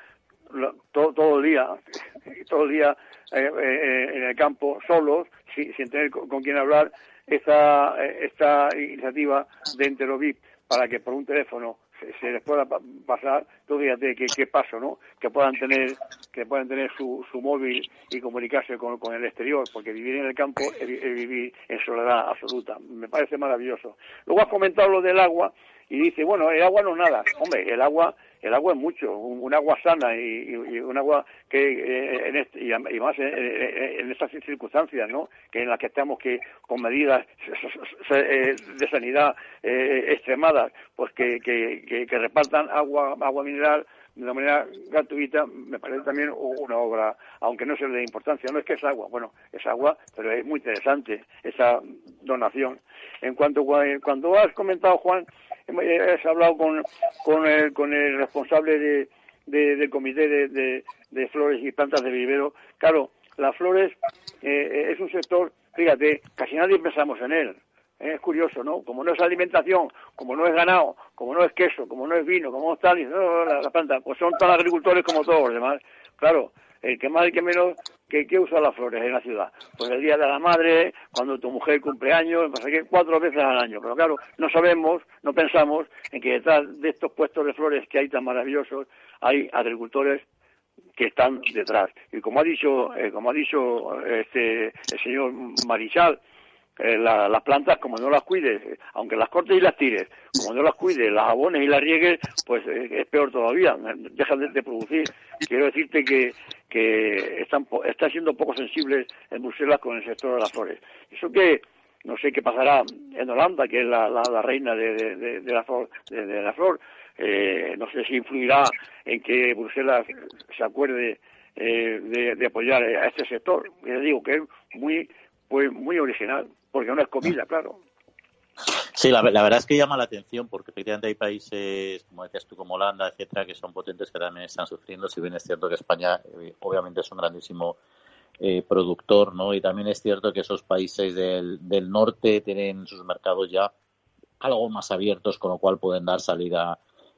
todo, todo el día, todo el día eh, eh, en el campo solos, sin, tener con, quién hablar, esta, esta iniciativa de Enterovip para que por un teléfono se, les pueda pasar, tú fíjate qué, qué paso, ¿no? Que puedan tener, que puedan tener su, su móvil y comunicarse con, con el exterior, porque vivir en el campo es, vivir en soledad absoluta. Me parece maravilloso. Luego has comentado lo del agua y dice, bueno, el agua no es nada. Hombre, el agua el agua es mucho, un, agua sana y, un agua que eh, en este, y, más en, estas circunstancias, ¿no? Que en las que estamos que con medidas eh, de sanidad eh, extremadas, pues que, que, que, repartan agua agua mineral de una manera gratuita me parece también una obra, aunque no se le dé importancia, no es que es agua, bueno, es agua, pero es muy interesante esa donación. En cuanto cuando has comentado, Juan, has hablado con, con, el, con el responsable de, del comité de, flores y plantas de vivero. Claro, las flores eh, es un sector, fíjate, casi nadie pensamos en él. Es curioso, ¿no? Como no es alimentación, como no es ganado, como no es queso, como no es vino, como no es tal, la, la planta, pues son tan agricultores como todos los demás. Claro, el que más y que menos que, que usa las flores en la ciudad. Pues el día de la madre, cuando tu mujer cumple años, pasa que cuatro veces al año. Pero claro, no sabemos, no pensamos en que detrás de estos puestos de flores que hay tan maravillosos, hay agricultores que están detrás. Y como ha dicho, eh, como ha dicho este, el señor Marichal, eh, las plantas, como no las cuides, aunque las cortes y las tires, como no las cuides, las abones y las riegues, pues eh, es peor todavía, dejan de, producir. Quiero decirte que, que están, están siendo poco sensibles en Bruselas con el sector de las flores. Eso que no sé qué pasará en Holanda, que es la, la, reina de, de, la flor, de, la flor. Eh, no sé si influirá en que Bruselas se acuerde de, de, apoyar a este sector. Les digo que es muy, pues muy original porque no es comida, claro. Sí, la, verdad es que llama la atención porque efectivamente hay países, como decías tú, como Holanda, etcétera, que son potentes que también están sufriendo. Si bien es cierto que España, eh, obviamente, es un grandísimo eh, productor, ¿no? Y también es cierto que esos países del, del norte tienen sus mercados ya algo más abiertos, con lo cual pueden dar salida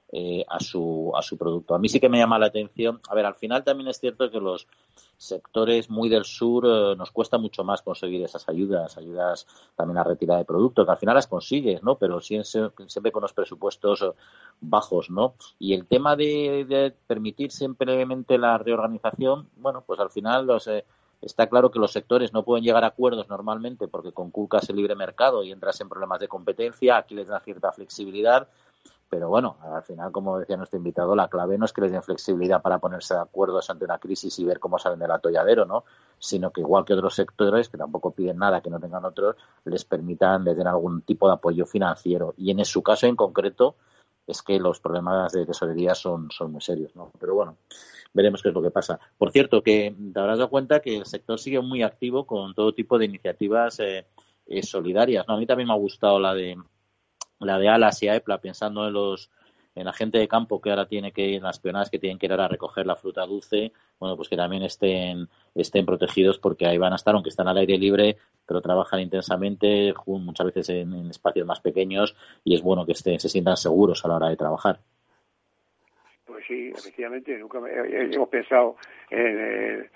eh, a, su, a su producto. A mí sí que me llama la atención. A ver, al final también es cierto que los sectores muy del sur eh, nos cuesta mucho más conseguir esas ayudas, ayudas también a retirada de producto, que al final las consigues, ¿no? Pero siempre, siempre con los presupuestos eh, bajos, ¿no? Y el tema de, permitir simplemente la reorganización, bueno, pues al final los, está claro que los sectores no pueden llegar a acuerdos normalmente porque conculcas el libre mercado y entras en problemas de competencia, aquí les da cierta flexibilidad, pero bueno, al final, como decía nuestro invitado, la clave no es que les den flexibilidad para ponerse de acuerdo ante una crisis y ver cómo salen del atolladero, ¿no? Sino que igual que otros sectores, que tampoco piden nada que no tengan otros, les permitan, les den algún tipo de apoyo financiero. Y en su caso en concreto, es que los problemas de tesorería son, son muy serios, ¿no? Pero bueno, veremos qué es lo que pasa. Por cierto, que te habrás dado cuenta que el sector sigue muy activo con todo tipo de iniciativas eh, eh, solidarias, ¿no? A mí también me ha gustado la de la de Alas y AEPLA, pensando en los en la gente de campo que ahora tiene que en las peonadas que tienen que ir a recoger la fruta dulce, bueno, pues que también estén, estén protegidos porque ahí van a estar, aunque están al aire libre, pero trabajan intensamente, muchas veces en, espacios más pequeños y es bueno que estén, se sientan seguros a la hora de trabajar. Pues sí, efectivamente, nunca hemos pensado en,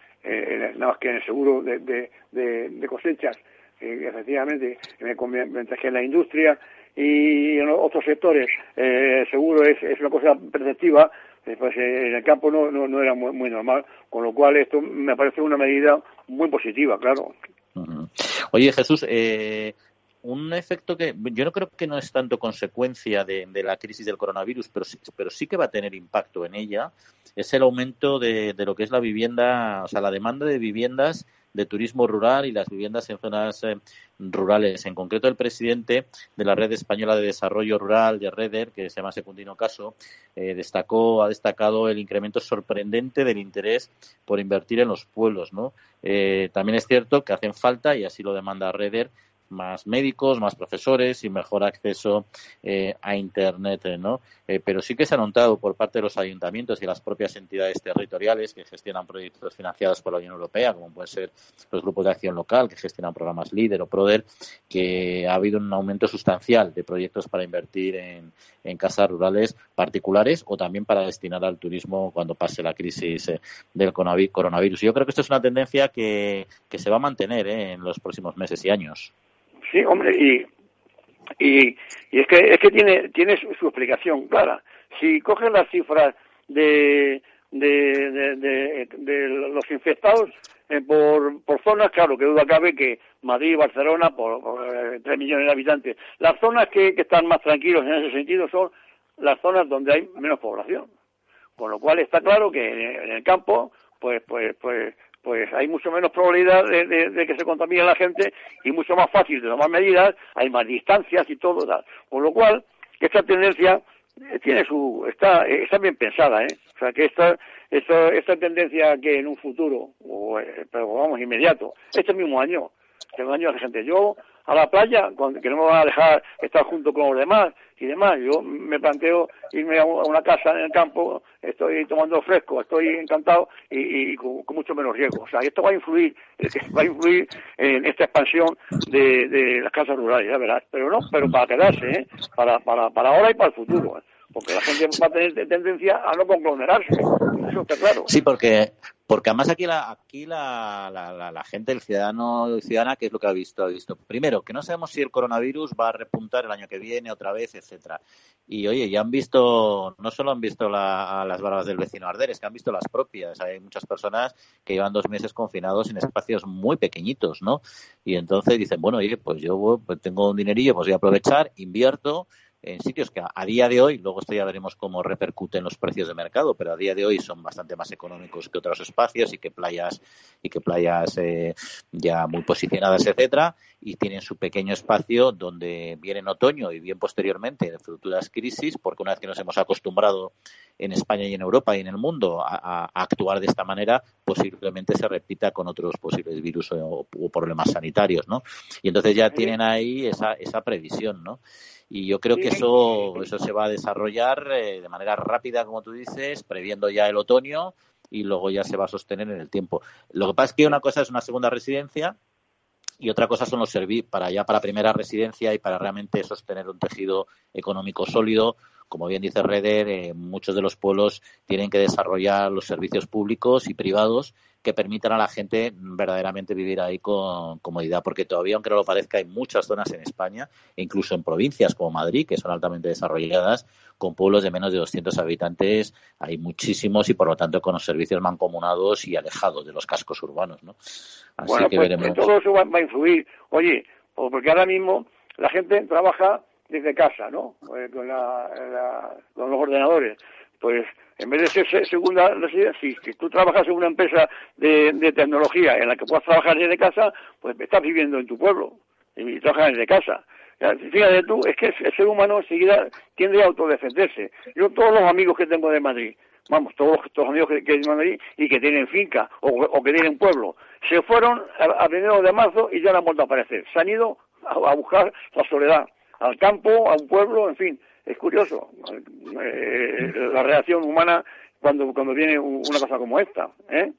nada más que en el seguro de, de, cosechas, efectivamente, mientras que en la industria y en otros sectores eh, seguro es, es una cosa perceptiva, eh, pues eh, en el campo no, no, era muy, normal, con lo cual esto me parece una medida muy positiva, claro. Oye Jesús, un efecto que yo no creo que no es tanto consecuencia de, de, la crisis del coronavirus, pero sí, pero sí que va a tener impacto en ella, es el aumento de, de lo que es la vivienda, o sea, la demanda de viviendas de turismo rural y las viviendas en zonas eh, rurales. En concreto, el presidente de la Red Española de Desarrollo Rural, de REDER, que se llama Secundino Caso, eh, destacó, ha destacado el incremento sorprendente del interés por invertir en los pueblos. ¿no? Eh, también es cierto que hacen falta, y así lo demanda REDER, más médicos, más profesores y mejor acceso eh, a Internet, ¿no? Eh, pero sí que se ha notado por parte de los ayuntamientos y las propias entidades territoriales que gestionan proyectos financiados por la Unión Europea, como pueden ser los grupos de acción local que gestionan programas LIDER o PRODER, que ha habido un aumento sustancial de proyectos para invertir en, casas rurales particulares o también para destinar al turismo cuando pase la crisis eh, del coronavirus. Yo creo que esto es una tendencia que, que se va a mantener en los próximos meses y años. Sí, hombre, y, y, es que es que tiene tiene su, explicación clara. Si cogen las cifras de de, de, los infectados eh, por, por zonas, claro, que duda cabe que Madrid y Barcelona, por, por 3 eh, millones de habitantes, las zonas que, que están más tranquilos en ese sentido son las zonas donde hay menos población. Con lo cual está claro que en el campo, pues, pues, pues, pues hay mucho menos probabilidad de, que se contamine la gente y mucho más fácil de tomar medidas, hay más distancias y todo, tal. Con lo cual, esta tendencia eh, tiene su está eh, está bien pensada, ¿eh? O sea, que esta esta, esta tendencia que en un futuro, o, eh, pero vamos, inmediato, este mismo año, este año la gente, yo a la playa, que no me van a dejar estar junto con los demás y demás. Yo me planteo irme a una casa en el campo, estoy tomando fresco, estoy encantado y, con, mucho menos riesgo. O sea, esto va a influir, va a influir en esta expansión de, las casas rurales, ya verás. Pero no, pero para quedarse, ¿eh? para, para, para ahora y para el futuro. ¿eh? Porque la gente va a tener tendencia a no conglomerarse. Eso está claro. Sí, porque porque además aquí la aquí la, la, la, gente, el ciudadano y ciudadana, ¿qué es lo que ha visto? Ha visto primero que no sabemos si el coronavirus va a repuntar el año que viene otra vez, etcétera. Y oye, ya han visto, no solo han visto las barbas del vecino arder, es que han visto las propias. Hay muchas personas que llevan dos meses confinados en espacios muy pequeñitos, ¿no? Y entonces dicen, bueno, oye, pues yo pues tengo un dinerillo, pues voy a aprovechar, invierto en sitios que a, día de hoy, luego esto ya veremos cómo repercuten los precios de mercado, pero a día de hoy son bastante más económicos que otros espacios y que playas y que playas eh, ya muy posicionadas, etcétera, y tienen su pequeño espacio donde viene en otoño y bien posteriormente en futuras crisis, porque una vez que nos hemos acostumbrado en España y en Europa y en el mundo a, actuar de esta manera, posiblemente se repita con otros posibles virus o, o problemas sanitarios, ¿no? Y entonces ya tienen ahí esa, esa previsión, ¿no? Y yo creo que eso, eso se va a desarrollar eh, de manera rápida, como tú dices, previendo ya el otoño y luego ya se va a sostener en el tiempo. Lo que pasa es que una cosa es una segunda residencia y otra cosa son los servicios para ya para primera residencia y para realmente sostener un tejido económico sólido como bien dice Reder, eh, muchos de los pueblos tienen que desarrollar los servicios públicos y privados que permitan a la gente verdaderamente vivir ahí con comodidad, porque todavía, aunque no lo parezca, hay muchas zonas en España, e incluso en provincias como Madrid, que son altamente desarrolladas, con pueblos de menos de 200 habitantes, hay muchísimos y, por lo tanto, con los servicios mancomunados y alejados de los cascos urbanos. ¿no? Así bueno, que pues, veremos. todo eso va, a influir. Oye, porque ahora mismo la gente trabaja desde casa, ¿no? Eh, con, la, con los ordenadores. Pues en vez de ser segunda residencia, si, si, tú trabajas en una empresa de, de, tecnología en la que puedas trabajar desde casa, pues estás viviendo en tu pueblo y trabajas desde casa. Fíjate tú, es que el ser humano enseguida tiende a autodefenderse. Yo todos los amigos que tengo de Madrid, vamos, todos los, amigos que, que de Madrid y que tienen finca o, que tienen pueblo, se fueron a, a de marzo y ya no han vuelto a aparecer. Se han ido a buscar la soledad al campo, a un pueblo, en fin, es curioso eh, la reacción humana cuando, cuando viene una cosa como esta. ¿eh?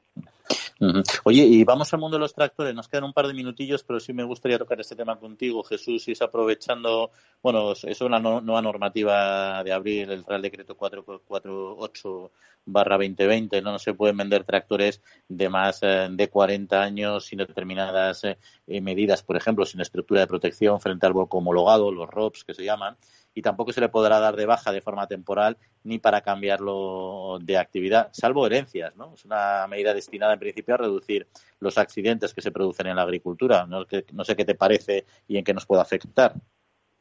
Oye, y vamos al mundo de los tractores. Nos quedan un par de minutillos, pero sí me gustaría tocar este tema contigo, Jesús, y es aprovechando, bueno, es una nueva normativa de abril, el Real Decreto 448 barra 2020, ¿no? no se pueden vender tractores de más eh, de 40 años sin determinadas eh, medidas, por ejemplo, sin estructura de protección frente al bloque homologado, los ROPS que se llaman, y tampoco se le podrá dar de baja de forma temporal ni para cambiarlo de actividad, salvo herencias, ¿no? Es una medida destinada en principio a reducir los accidentes que se producen en la agricultura. No, sé qué te parece y en qué nos puede afectar.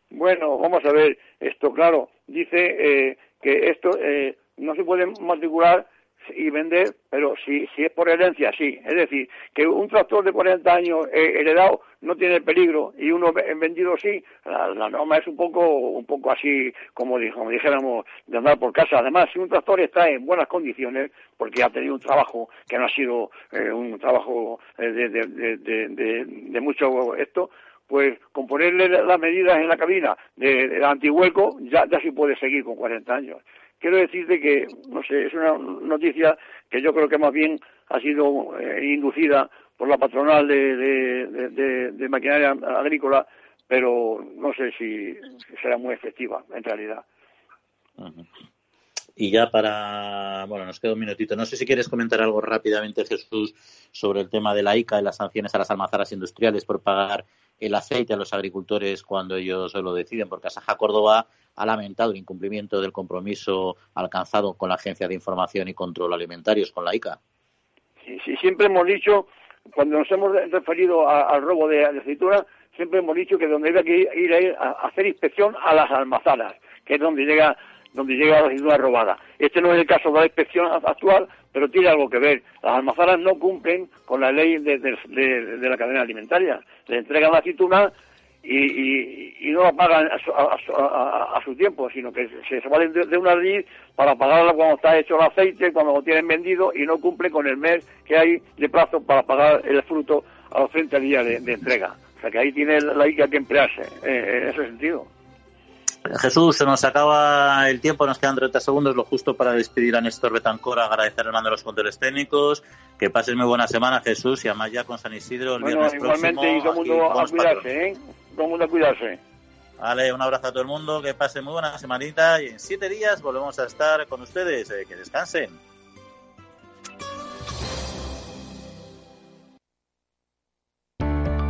Bueno, vamos a ver, esto claro, dice eh, que esto eh, no se puede matricular y vender, pero si, si es por herencia, sí. Es decir, que un tractor de 40 años eh, heredado no tiene peligro y uno vendido sí, la, norma es un poco, un poco así, como, como dijéramos, de andar por casa. Además, si un tractor está en buenas condiciones, porque ha tenido un trabajo que no ha sido eh, un trabajo eh, de, de, de, de, mucho esto, pues con ponerle las medidas en la cabina de, de antihueco ya, ya sí puede seguir con 40 años quiero decirte que, no sé, es una noticia que yo creo que más bien ha sido eh, inducida por la patronal de, maquinaria agrícola, pero no sé si será muy efectiva en realidad. Y ya para, bueno, nos queda un minutito. No sé si quieres comentar algo rápidamente, Jesús, sobre el tema de la ICA y las sanciones a las almazaras industriales por pagar el aceite a los agricultores cuando ellos lo deciden, porque Asaja Córdoba ha lamentado el incumplimiento del compromiso alcanzado con la Agencia de Información y Control Alimentarios, con la ICA. Sí, sí siempre hemos dicho, cuando nos hemos referido al robo de, aceituna, siempre hemos dicho que donde había que ir, a, a hacer inspección a las almazaras, que es donde llega donde llega la aceituna robada. Este no es el caso de la inspección actual, pero tiene algo que ver. Las almazaras no cumplen con la ley de, de la cadena alimentaria. Le entregan la aceituna y, y, no la pagan a su, tiempo, sino que se, valen de, una ley para pagarla cuando está hecho el aceite, cuando lo tienen vendido y no cumple con el mes que hay de plazo para pagar el fruto a los 30 días de, entrega. O sea que ahí tiene la ICA que emplearse, eh, en ese sentido. Jesús, se nos acaba el tiempo, nos quedan 30 segundos, lo justo para despedir a Néstor Betancor, agradecer al mando de los controles técnicos, que pases muy buena semana, Jesús, y además ya con San Isidro el bueno, viernes igualmente, próximo. y todo el mundo a cuidarse, ¿eh? Todo el mundo a cuidarse. Vale, un abrazo a todo el mundo, que pasen muy buena semanita y en siete días volvemos a estar con ustedes. Eh, que descansen.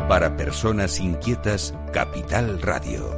Para personas inquietas, Capital Radio.